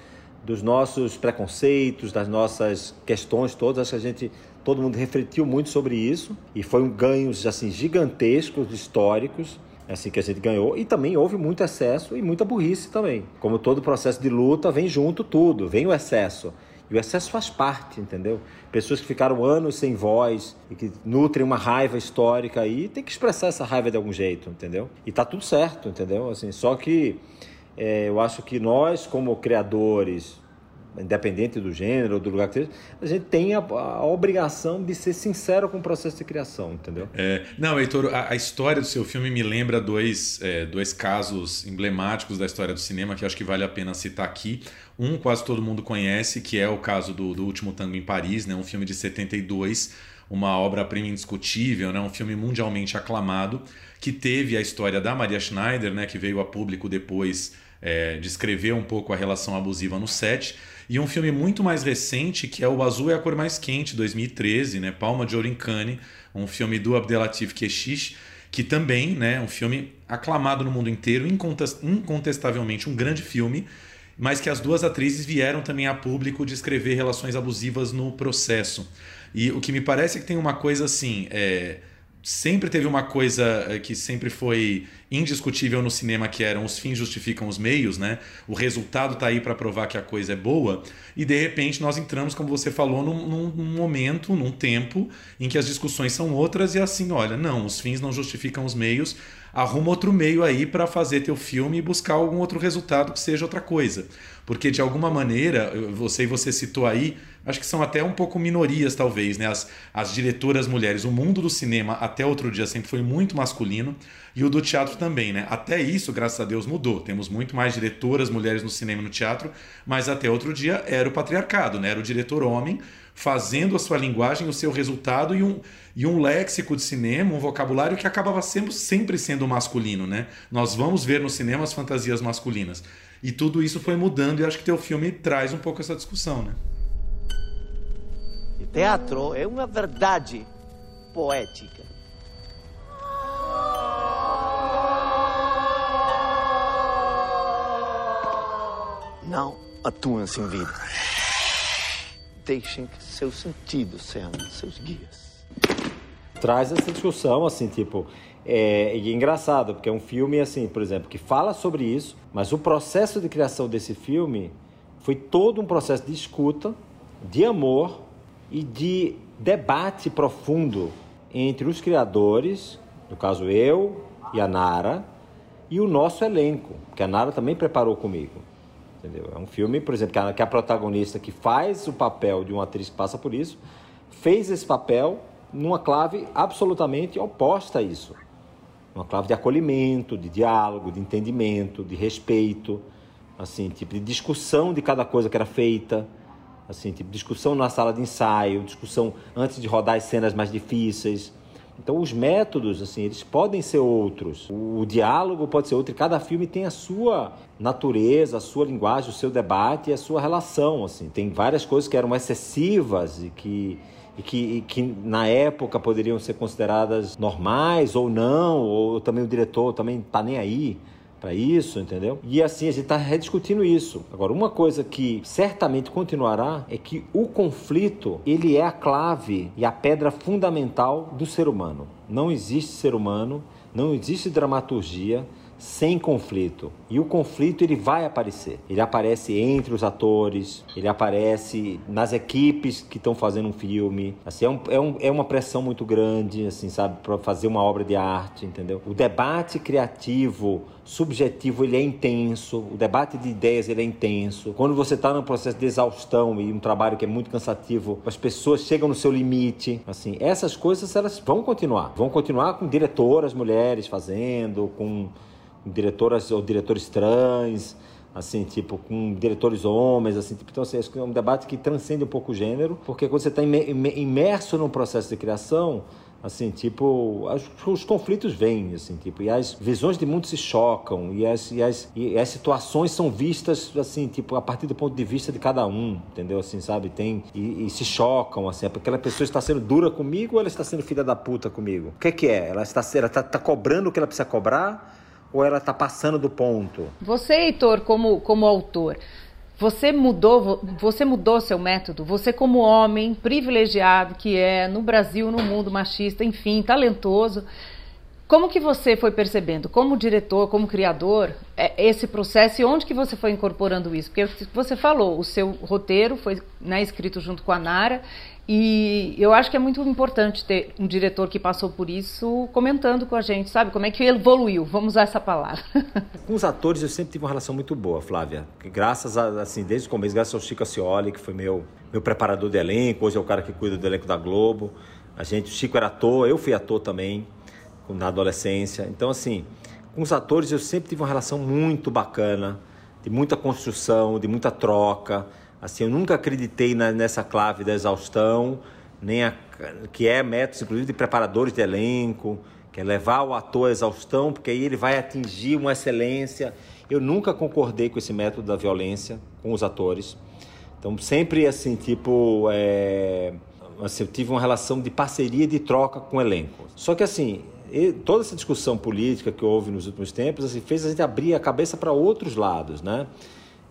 dos nossos preconceitos, das nossas questões todas. Acho que a gente todo mundo refletiu muito sobre isso e foi um ganhos assim gigantescos históricos assim que a gente ganhou e também houve muito excesso e muita burrice também. Como todo processo de luta vem junto tudo, vem o excesso. E o excesso faz parte, entendeu? Pessoas que ficaram anos sem voz e que nutrem uma raiva histórica aí, tem que expressar essa raiva de algum jeito, entendeu? E tá tudo certo, entendeu? Assim, só que é, eu acho que nós, como criadores, independente do gênero ou do lugar que seja, a gente tem a, a, obrigação de ser sincero com o processo de criação, entendeu?
É, não, Heitor, a, a, história do seu filme me lembra dois, é, dois casos emblemáticos da história do cinema que acho que vale a pena citar aqui. Um quase todo mundo conhece, que é o caso do, do Último Tango em Paris, né, um filme de 72, uma obra-prima indiscutível, né, um filme mundialmente aclamado, que teve a história da Maria Schneider, né, que veio a público depois é, descrever um pouco a relação abusiva no set. E um filme muito mais recente, que é O Azul é a Cor Mais Quente, 2013, né? Palma de Ouro em um filme do Abdelatif Kechiche, que também, né, um filme aclamado no mundo inteiro, incontestavelmente um grande filme, mas que as duas atrizes vieram também a público descrever relações abusivas no processo. E o que me parece é que tem uma coisa assim, é, sempre teve uma coisa eh, que sempre foi indiscutível no cinema que eram os fins justificam os meios, né? O resultado tá aí para provar que a coisa é boa e de repente nós entramos, como você falou, num, num, momento, num tempo em que as discussões são outras e assim, olha, não, os fins não justificam os meios, arruma outro meio aí para fazer teu filme e buscar algum outro resultado que seja outra coisa. Porque de alguma maneira, você e você citou aí, acho que são até um pouco minorias talvez, né? As, as diretoras mulheres, o mundo do cinema até outro dia sempre foi muito masculino e o do teatro também, né? Até isso, graças a Deus, mudou. Temos muito mais diretoras mulheres no cinema e no teatro, mas até outro dia era o patriarcado, né? Era o diretor homem fazendo a sua linguagem, o seu resultado e um, e um léxico de cinema, um vocabulário que acabava sempre, sempre sendo masculino, né? Nós vamos ver no cinema as fantasias masculinas. E tudo isso foi mudando e acho que teu filme traz um pouco essa discussão, né?
O teatro é uma verdade poética. Não atuam sem vida. Deixem que seus sentidos sejam seus guias.
Traz essa discussão, assim, tipo, é, e é engraçado, porque é um filme, assim, por exemplo, que fala sobre isso, mas o processo de criação desse filme foi todo um processo de escuta, de amor e de debate profundo entre os criadores, no caso eu e a Nara, e o nosso elenco, que a Nara também preparou comigo. Entendeu? É um filme, por exemplo, que a, que a protagonista que faz o papel de uma atriz que passa por isso, fez esse papel numa clave absolutamente oposta a isso. Uma clave de acolhimento, de diálogo, de entendimento, de respeito, assim, tipo de discussão de cada coisa que era feita, assim, tipo discussão na sala de ensaio, discussão antes de rodar as cenas mais difíceis, Então os métodos, assim, eles podem ser outros. O diálogo pode ser outro e cada filme tem a sua natureza, a sua linguagem, o seu debate e a sua relação, assim. Tem várias coisas que eram excessivas e que e que, e que na época poderiam ser consideradas normais ou não, ou também o diretor também tá nem aí para isso, entendeu? E assim a gente está rediscutindo isso. Agora, uma coisa que certamente continuará é que o conflito ele é a clave e a pedra fundamental do ser humano. Não existe ser humano, não existe dramaturgia sem conflito. E o conflito ele vai aparecer. Ele aparece entre os atores, ele aparece nas equipes que estão fazendo um filme. Assim, é, um, é, um, é uma pressão muito grande, assim, sabe, para fazer uma obra de arte, entendeu? O debate criativo, subjetivo, ele é intenso. O debate de ideias, ele é intenso. Quando você está num processo de exaustão e um trabalho que é muito cansativo, as pessoas chegam no seu limite. Assim, essas coisas, elas vão continuar. Vão continuar com diretoras mulheres fazendo, com diretoras ou diretores trans, assim, tipo, com diretores homens, assim, tipo, então, assim, é um debate que transcende um pouco o gênero, porque quando você está imerso num processo de criação, assim, tipo, os, os, conflitos vêm, assim, tipo, e as visões de mundo se chocam, e as, e as, e as situações são vistas, assim, tipo, a partir do ponto de vista de cada um, entendeu, assim, sabe, tem, e, e se chocam, assim, porque aquela pessoa está sendo dura comigo ou ela está sendo filha da puta comigo? O que é que é? Ela está, ela está, está cobrando o que ela precisa cobrar ou ela está passando do ponto?
Você, Heitor, como, como autor, você mudou, você mudou seu método? Você como homem privilegiado que é no Brasil, no mundo machista, enfim, talentoso, como que você foi percebendo, como diretor, como criador, é, esse processo e onde que você foi incorporando isso? Porque você falou, o seu roteiro foi né, escrito junto com a Nara e eu acho que é muito importante ter um diretor que passou por isso comentando com a gente, sabe? Como é que evoluiu? Vamos usar essa palavra. <laughs>
Com os atores eu sempre tive uma relação muito boa, Flávia. Graças a, assim, desde o começo, graças ao Chico Acioli, que foi meu, meu preparador de elenco, hoje é o cara que cuida do elenco da Globo. A gente, o Chico era ator, eu fui ator também, na adolescência. Então, assim, com os atores eu sempre tive uma relação muito bacana, de muita construção, de muita troca Assim, eu nunca acreditei na, nessa clave da exaustão, nem a, que é método, inclusive, de preparadores de elenco, que é levar o ator à exaustão, porque aí ele vai atingir uma excelência. Eu nunca concordei com esse método da violência com os atores. Então, sempre assim, tipo, é, assim, eu tive uma relação de parceria de troca com o elenco. Só que, assim, toda essa discussão política que houve nos últimos tempos assim, fez a gente abrir a cabeça para outros lados, né?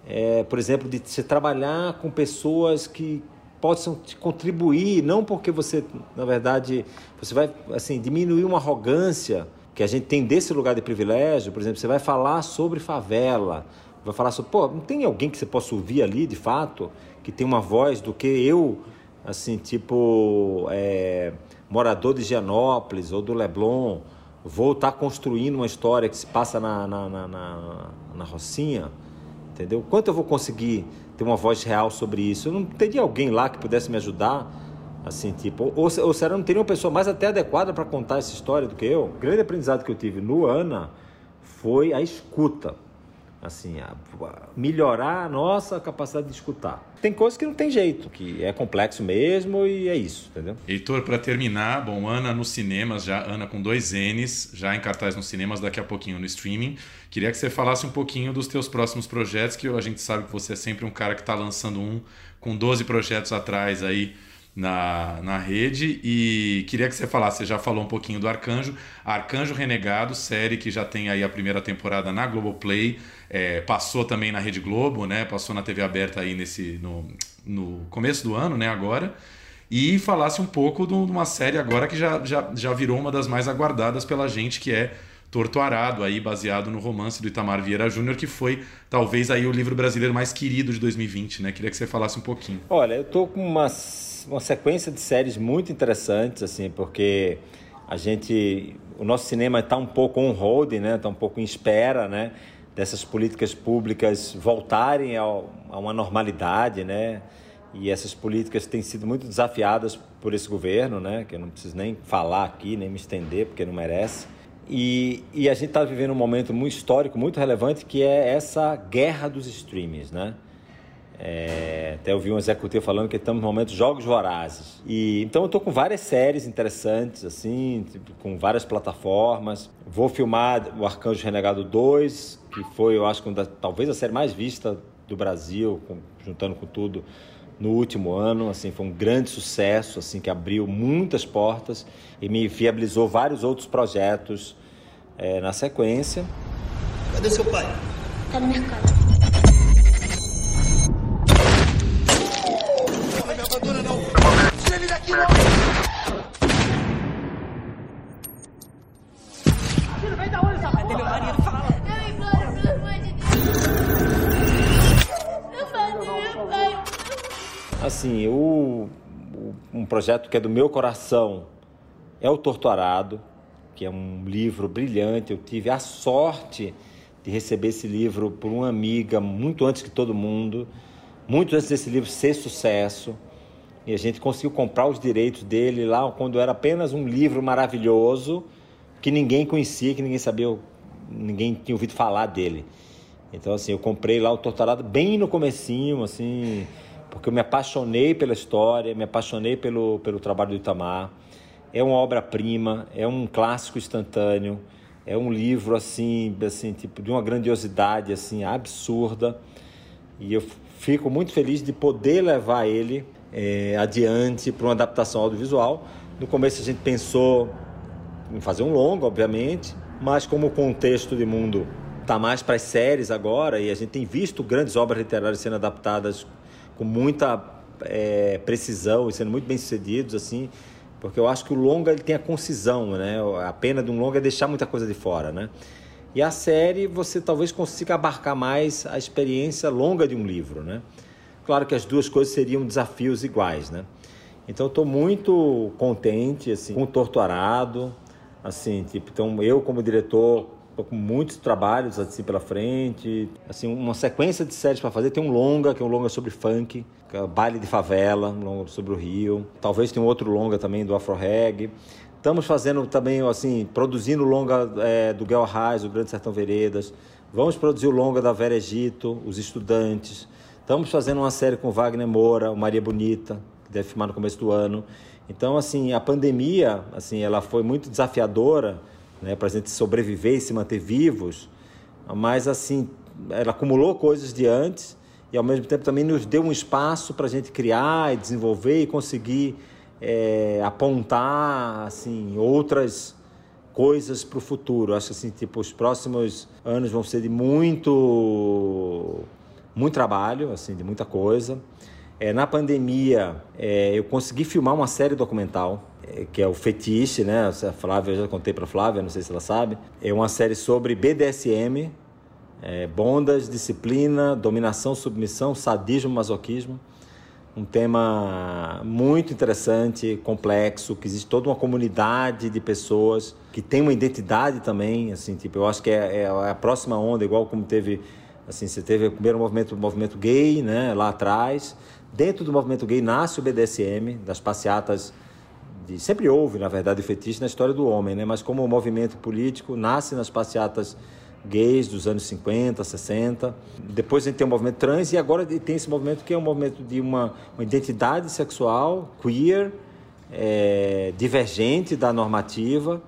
É, por exemplo, de se trabalhar com pessoas que possam te contribuir, não porque você, na verdade, você vai assim diminuir uma arrogância que a gente tem desse lugar de privilégio, por exemplo, você vai falar sobre favela, vai falar sobre, pô, não tem alguém que você possa ouvir ali, de fato, que tem uma voz do que eu, assim, tipo, é, morador de Gianópolis ou do Leblon, vou estar construindo uma história que se passa na, na, na, na, na Rocinha, entendeu? Quanto eu vou conseguir ter uma voz real sobre isso? Eu não teria alguém lá que pudesse me ajudar, assim, tipo, ou, ou será não teria uma pessoa mais até adequada para contar essa história do que eu? O grande aprendizado que eu tive no ANA foi a escuta assim, a, a melhorar a nossa capacidade de escutar. Tem coisas que não tem jeito, que é complexo mesmo e é isso, entendeu?
Heitor, para terminar, bom, Ana nos cinemas, já Ana com dois N's, já em cartaz nos cinemas, daqui a pouquinho no streaming. Queria que você falasse um pouquinho dos teus próximos projetos, que a gente sabe que você é sempre um cara que está lançando um com 12 projetos atrás aí na, na rede e queria que você falasse, você já falou um pouquinho do Arcanjo, Arcanjo Renegado, série que já tem aí a primeira temporada na Globoplay, é, passou também na Rede Globo, né? Passou na TV aberta aí nesse no, no começo do ano, né? Agora e falasse um pouco de uma série agora que já, já, já virou uma das mais aguardadas pela gente, que é Torto Arado, aí baseado no romance do Itamar Vieira Júnior, que foi talvez aí o livro brasileiro mais querido de 2020, né? Queria que você falasse um pouquinho.
Olha, eu tô com umas, uma sequência de séries muito interessantes, assim, porque a gente, o nosso cinema está um pouco on hold, né? Está um pouco em espera, né? dessas políticas públicas voltarem ao, a uma normalidade, né? E essas políticas têm sido muito desafiadas por esse governo, né? Que eu não preciso nem falar aqui, nem me estender, porque não merece. E, e a gente está vivendo um momento muito histórico, muito relevante, que é essa guerra dos streams, né? É, até eu vi um executivo falando que estamos no momento de jogos vorazes. E, então eu estou com várias séries interessantes, assim, tipo, com várias plataformas. Vou filmar o Arcanjo Renegado 2, que foi, eu acho, que da, talvez a série mais vista do Brasil, com, juntando com tudo, no último ano. Assim, foi um grande sucesso, assim, que abriu muitas portas e me viabilizou vários outros projetos é, na sequência.
Cadê seu pai?
Tá no mercado.
Assim, o, o- um projeto que é do meu coração é o Torturado, que é um livro brilhante. Eu tive a sorte de receber esse livro por uma amiga muito antes que todo mundo, muito antes desse livro ser sucesso. E a gente conseguiu comprar os direitos dele lá quando era apenas um livro maravilhoso que ninguém conhecia, que ninguém sabia, ninguém tinha ouvido falar dele. Então assim, eu comprei lá o Torturado bem no comecinho, assim, porque eu me apaixonei pela história, me apaixonei pelo, pelo trabalho do Itamar. É uma obra-prima, é um clássico instantâneo, é um livro assim, assim, tipo de uma grandiosidade assim absurda. E eu fico muito feliz de poder levar ele eh, adiante para uma adaptação audiovisual. No começo a gente pensou em fazer um longo, obviamente, mas como o contexto de mundo está mais para as séries agora e a gente tem visto grandes obras literárias sendo adaptadas com muita eh, precisão e sendo muito bem sucedidos assim, porque eu acho que o longa ele tem a concisão, né? A pena de um longa é deixar muita coisa de fora, né? E a série você talvez consiga abarcar mais a experiência longa de um livro, né? Claro que as duas coisas seriam desafios iguais, né? Então estou muito contente assim com o Torturado, assim, tipo, então eu como diretor com muitos trabalhos assim pela frente, assim, uma sequência de séries para fazer, tem um longa, que é um longa sobre funk, é baile de favela, um longa sobre o Rio. Talvez tenha um outro longa também do Afro Reg. Estamos fazendo também, assim, produzindo longa é, do Guel Arraes, o Grande Sertão Veredas. Vamos produzir o longa da Vera Egito, Os Estudantes. Estamos fazendo uma série com Wagner Moura, o Maria Bonita, que deve filmar no começo do ano. Então, assim, a pandemia, assim, ela foi muito desafiadora, né, para a gente sobreviver e se manter vivos, mas, assim, ela acumulou coisas de antes e, ao mesmo tempo, também nos deu um espaço para a gente criar e desenvolver e conseguir é, apontar, assim, outras coisas para o futuro. Acho assim, tipo, os próximos anos vão ser de muito, muito trabalho, assim, de muita coisa. É, na pandemia, é, eu consegui filmar uma série documental, que é o Fetiche, né? A Flávia, eu já contei para Flávia, não sei se ela sabe. É uma série sobre BDSM, é, bondas, disciplina, dominação, submissão, sadismo, masoquismo. Um tema muito interessante, complexo, que existe toda uma comunidade de pessoas que tem uma identidade também, assim, tipo, eu acho que é, é a próxima onda, igual como teve, assim, você teve o primeiro movimento, o movimento gay, né, lá atrás. Dentro do movimento gay nasce o BDSM, das passeatas de, sempre houve, na verdade, o fetiche na história do homem, né? mas como movimento político, nasce nas passeatas gays dos anos 50, 60. Depois a gente tem o movimento trans e agora tem esse movimento que é um movimento de uma, uma identidade sexual queer, é, divergente da normativa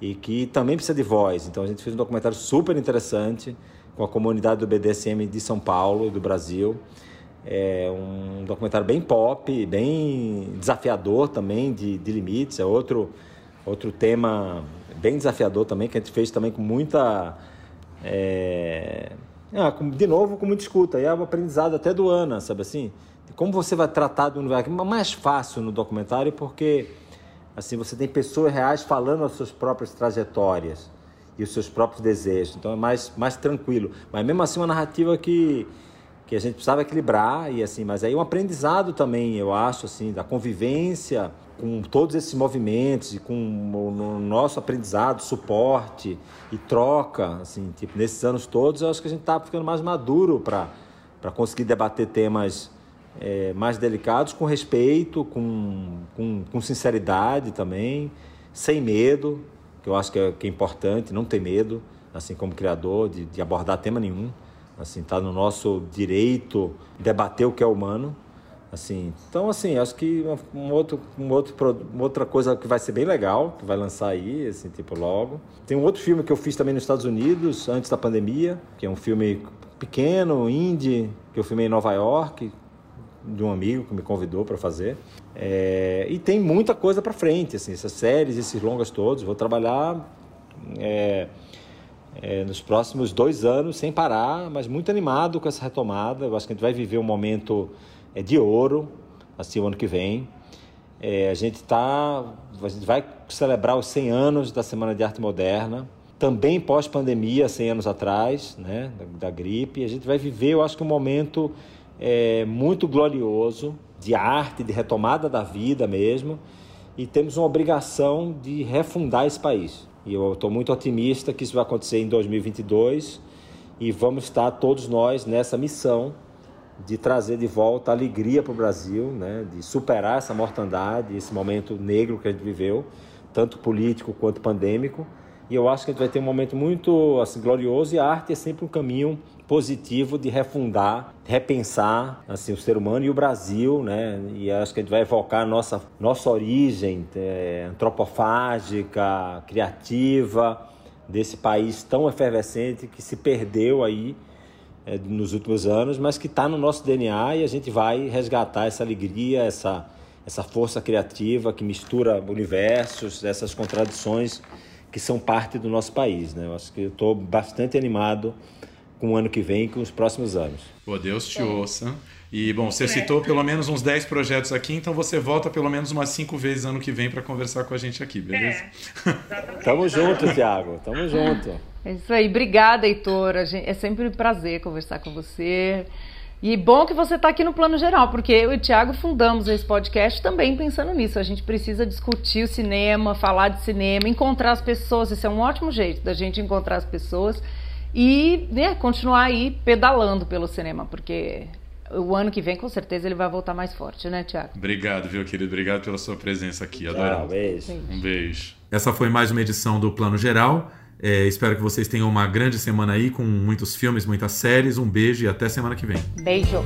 e que também precisa de voz. Então a gente fez um documentário super interessante com a comunidade do BDSM de São Paulo e do Brasil. É um documentário bem pop, bem desafiador também de, de limites. É outro, outro tema bem desafiador também, que a gente fez também com muita. É... Ah, com, de novo, com muita escuta. E é um aprendizado até do Ana, sabe assim? Como você vai tratar do universo. É mais fácil no documentário porque assim você tem pessoas reais falando as suas próprias trajetórias e os seus próprios desejos. Então é mais, mais tranquilo. Mas mesmo assim, uma narrativa que que a gente precisava equilibrar e assim, mas aí um aprendizado também, eu acho assim, da convivência com todos esses movimentos e com o nosso aprendizado, suporte e troca, assim, tipo, nesses anos todos, eu acho que a gente está ficando mais maduro para para conseguir debater temas é, mais delicados com respeito, com, com, com sinceridade também, sem medo, que eu acho que é, que é importante, não ter medo, assim como criador, de, de abordar tema nenhum Assim, está no nosso direito debater o que é humano. Assim, então, assim, acho que um outro, um outro, uma outra coisa que vai ser bem legal, que vai lançar aí, assim, tipo, logo. Tem um outro filme que eu fiz também nos Estados Unidos, antes da pandemia, que é um filme pequeno, indie, que eu filmei em Nova York, de um amigo que me convidou para fazer. É, e tem muita coisa para frente, assim, essas séries, esses longas todos. Vou trabalhar é, é, nos próximos dois anos sem parar, mas muito animado com essa retomada. Eu acho que a gente vai viver um momento é, de ouro, assim, o ano que vem. É, a gente tá, a gente vai celebrar os 100 anos da Semana de Arte Moderna, também pós-pandemia, 100 anos atrás, né, da, da, gripe. A gente vai viver, eu acho que um momento é, muito glorioso de arte, de retomada da vida mesmo, e temos uma obrigação de refundar esse país. E eu estou muito otimista que isso vai acontecer em 2022 e vamos estar todos nós nessa missão de trazer de volta alegria para o Brasil, né? de superar essa mortandade, esse momento negro que a gente viveu, tanto político quanto pandêmico. E eu acho que a gente vai ter um momento muito assim, glorioso e a arte é sempre um caminho positivo de refundar, repensar assim o ser humano e o Brasil, né? E acho que a gente vai evocar a nossa nossa origem é, antropofágica, criativa desse país tão efervescente que se perdeu aí é, nos últimos anos, mas que está no nosso DNA e a gente vai resgatar essa alegria, essa essa força criativa que mistura universos, essas contradições que são parte do nosso país, né? Eu acho que eu estou bastante animado com o ano que vem e com os próximos anos.
Pô, Deus te ouça. E, bom, você citou pelo menos uns 10 projetos aqui, então você volta pelo menos umas 5 vezes ano que vem para conversar com a gente aqui, beleza?
É, <laughs> Tamo junto, Tiago. Tamo junto.
É isso aí. Obrigada, Heitor. É sempre um prazer conversar com você. E bom que você está aqui no plano geral, porque eu e o Thiago fundamos esse podcast também pensando nisso. A gente precisa discutir o cinema, falar de cinema, encontrar as pessoas. Esse é um ótimo jeito da gente encontrar as pessoas e né, continuar aí pedalando pelo cinema, porque o ano que vem com certeza ele vai voltar mais forte, né, Tiago?
Obrigado, viu, querido? Obrigado pela sua presença aqui.
Adoramos. Ah, beijo.
Um beijo. Essa foi mais uma edição do Plano Geral. É, espero que vocês tenham uma grande semana aí com muitos filmes, muitas séries. Um beijo e até semana que vem.
Beijo.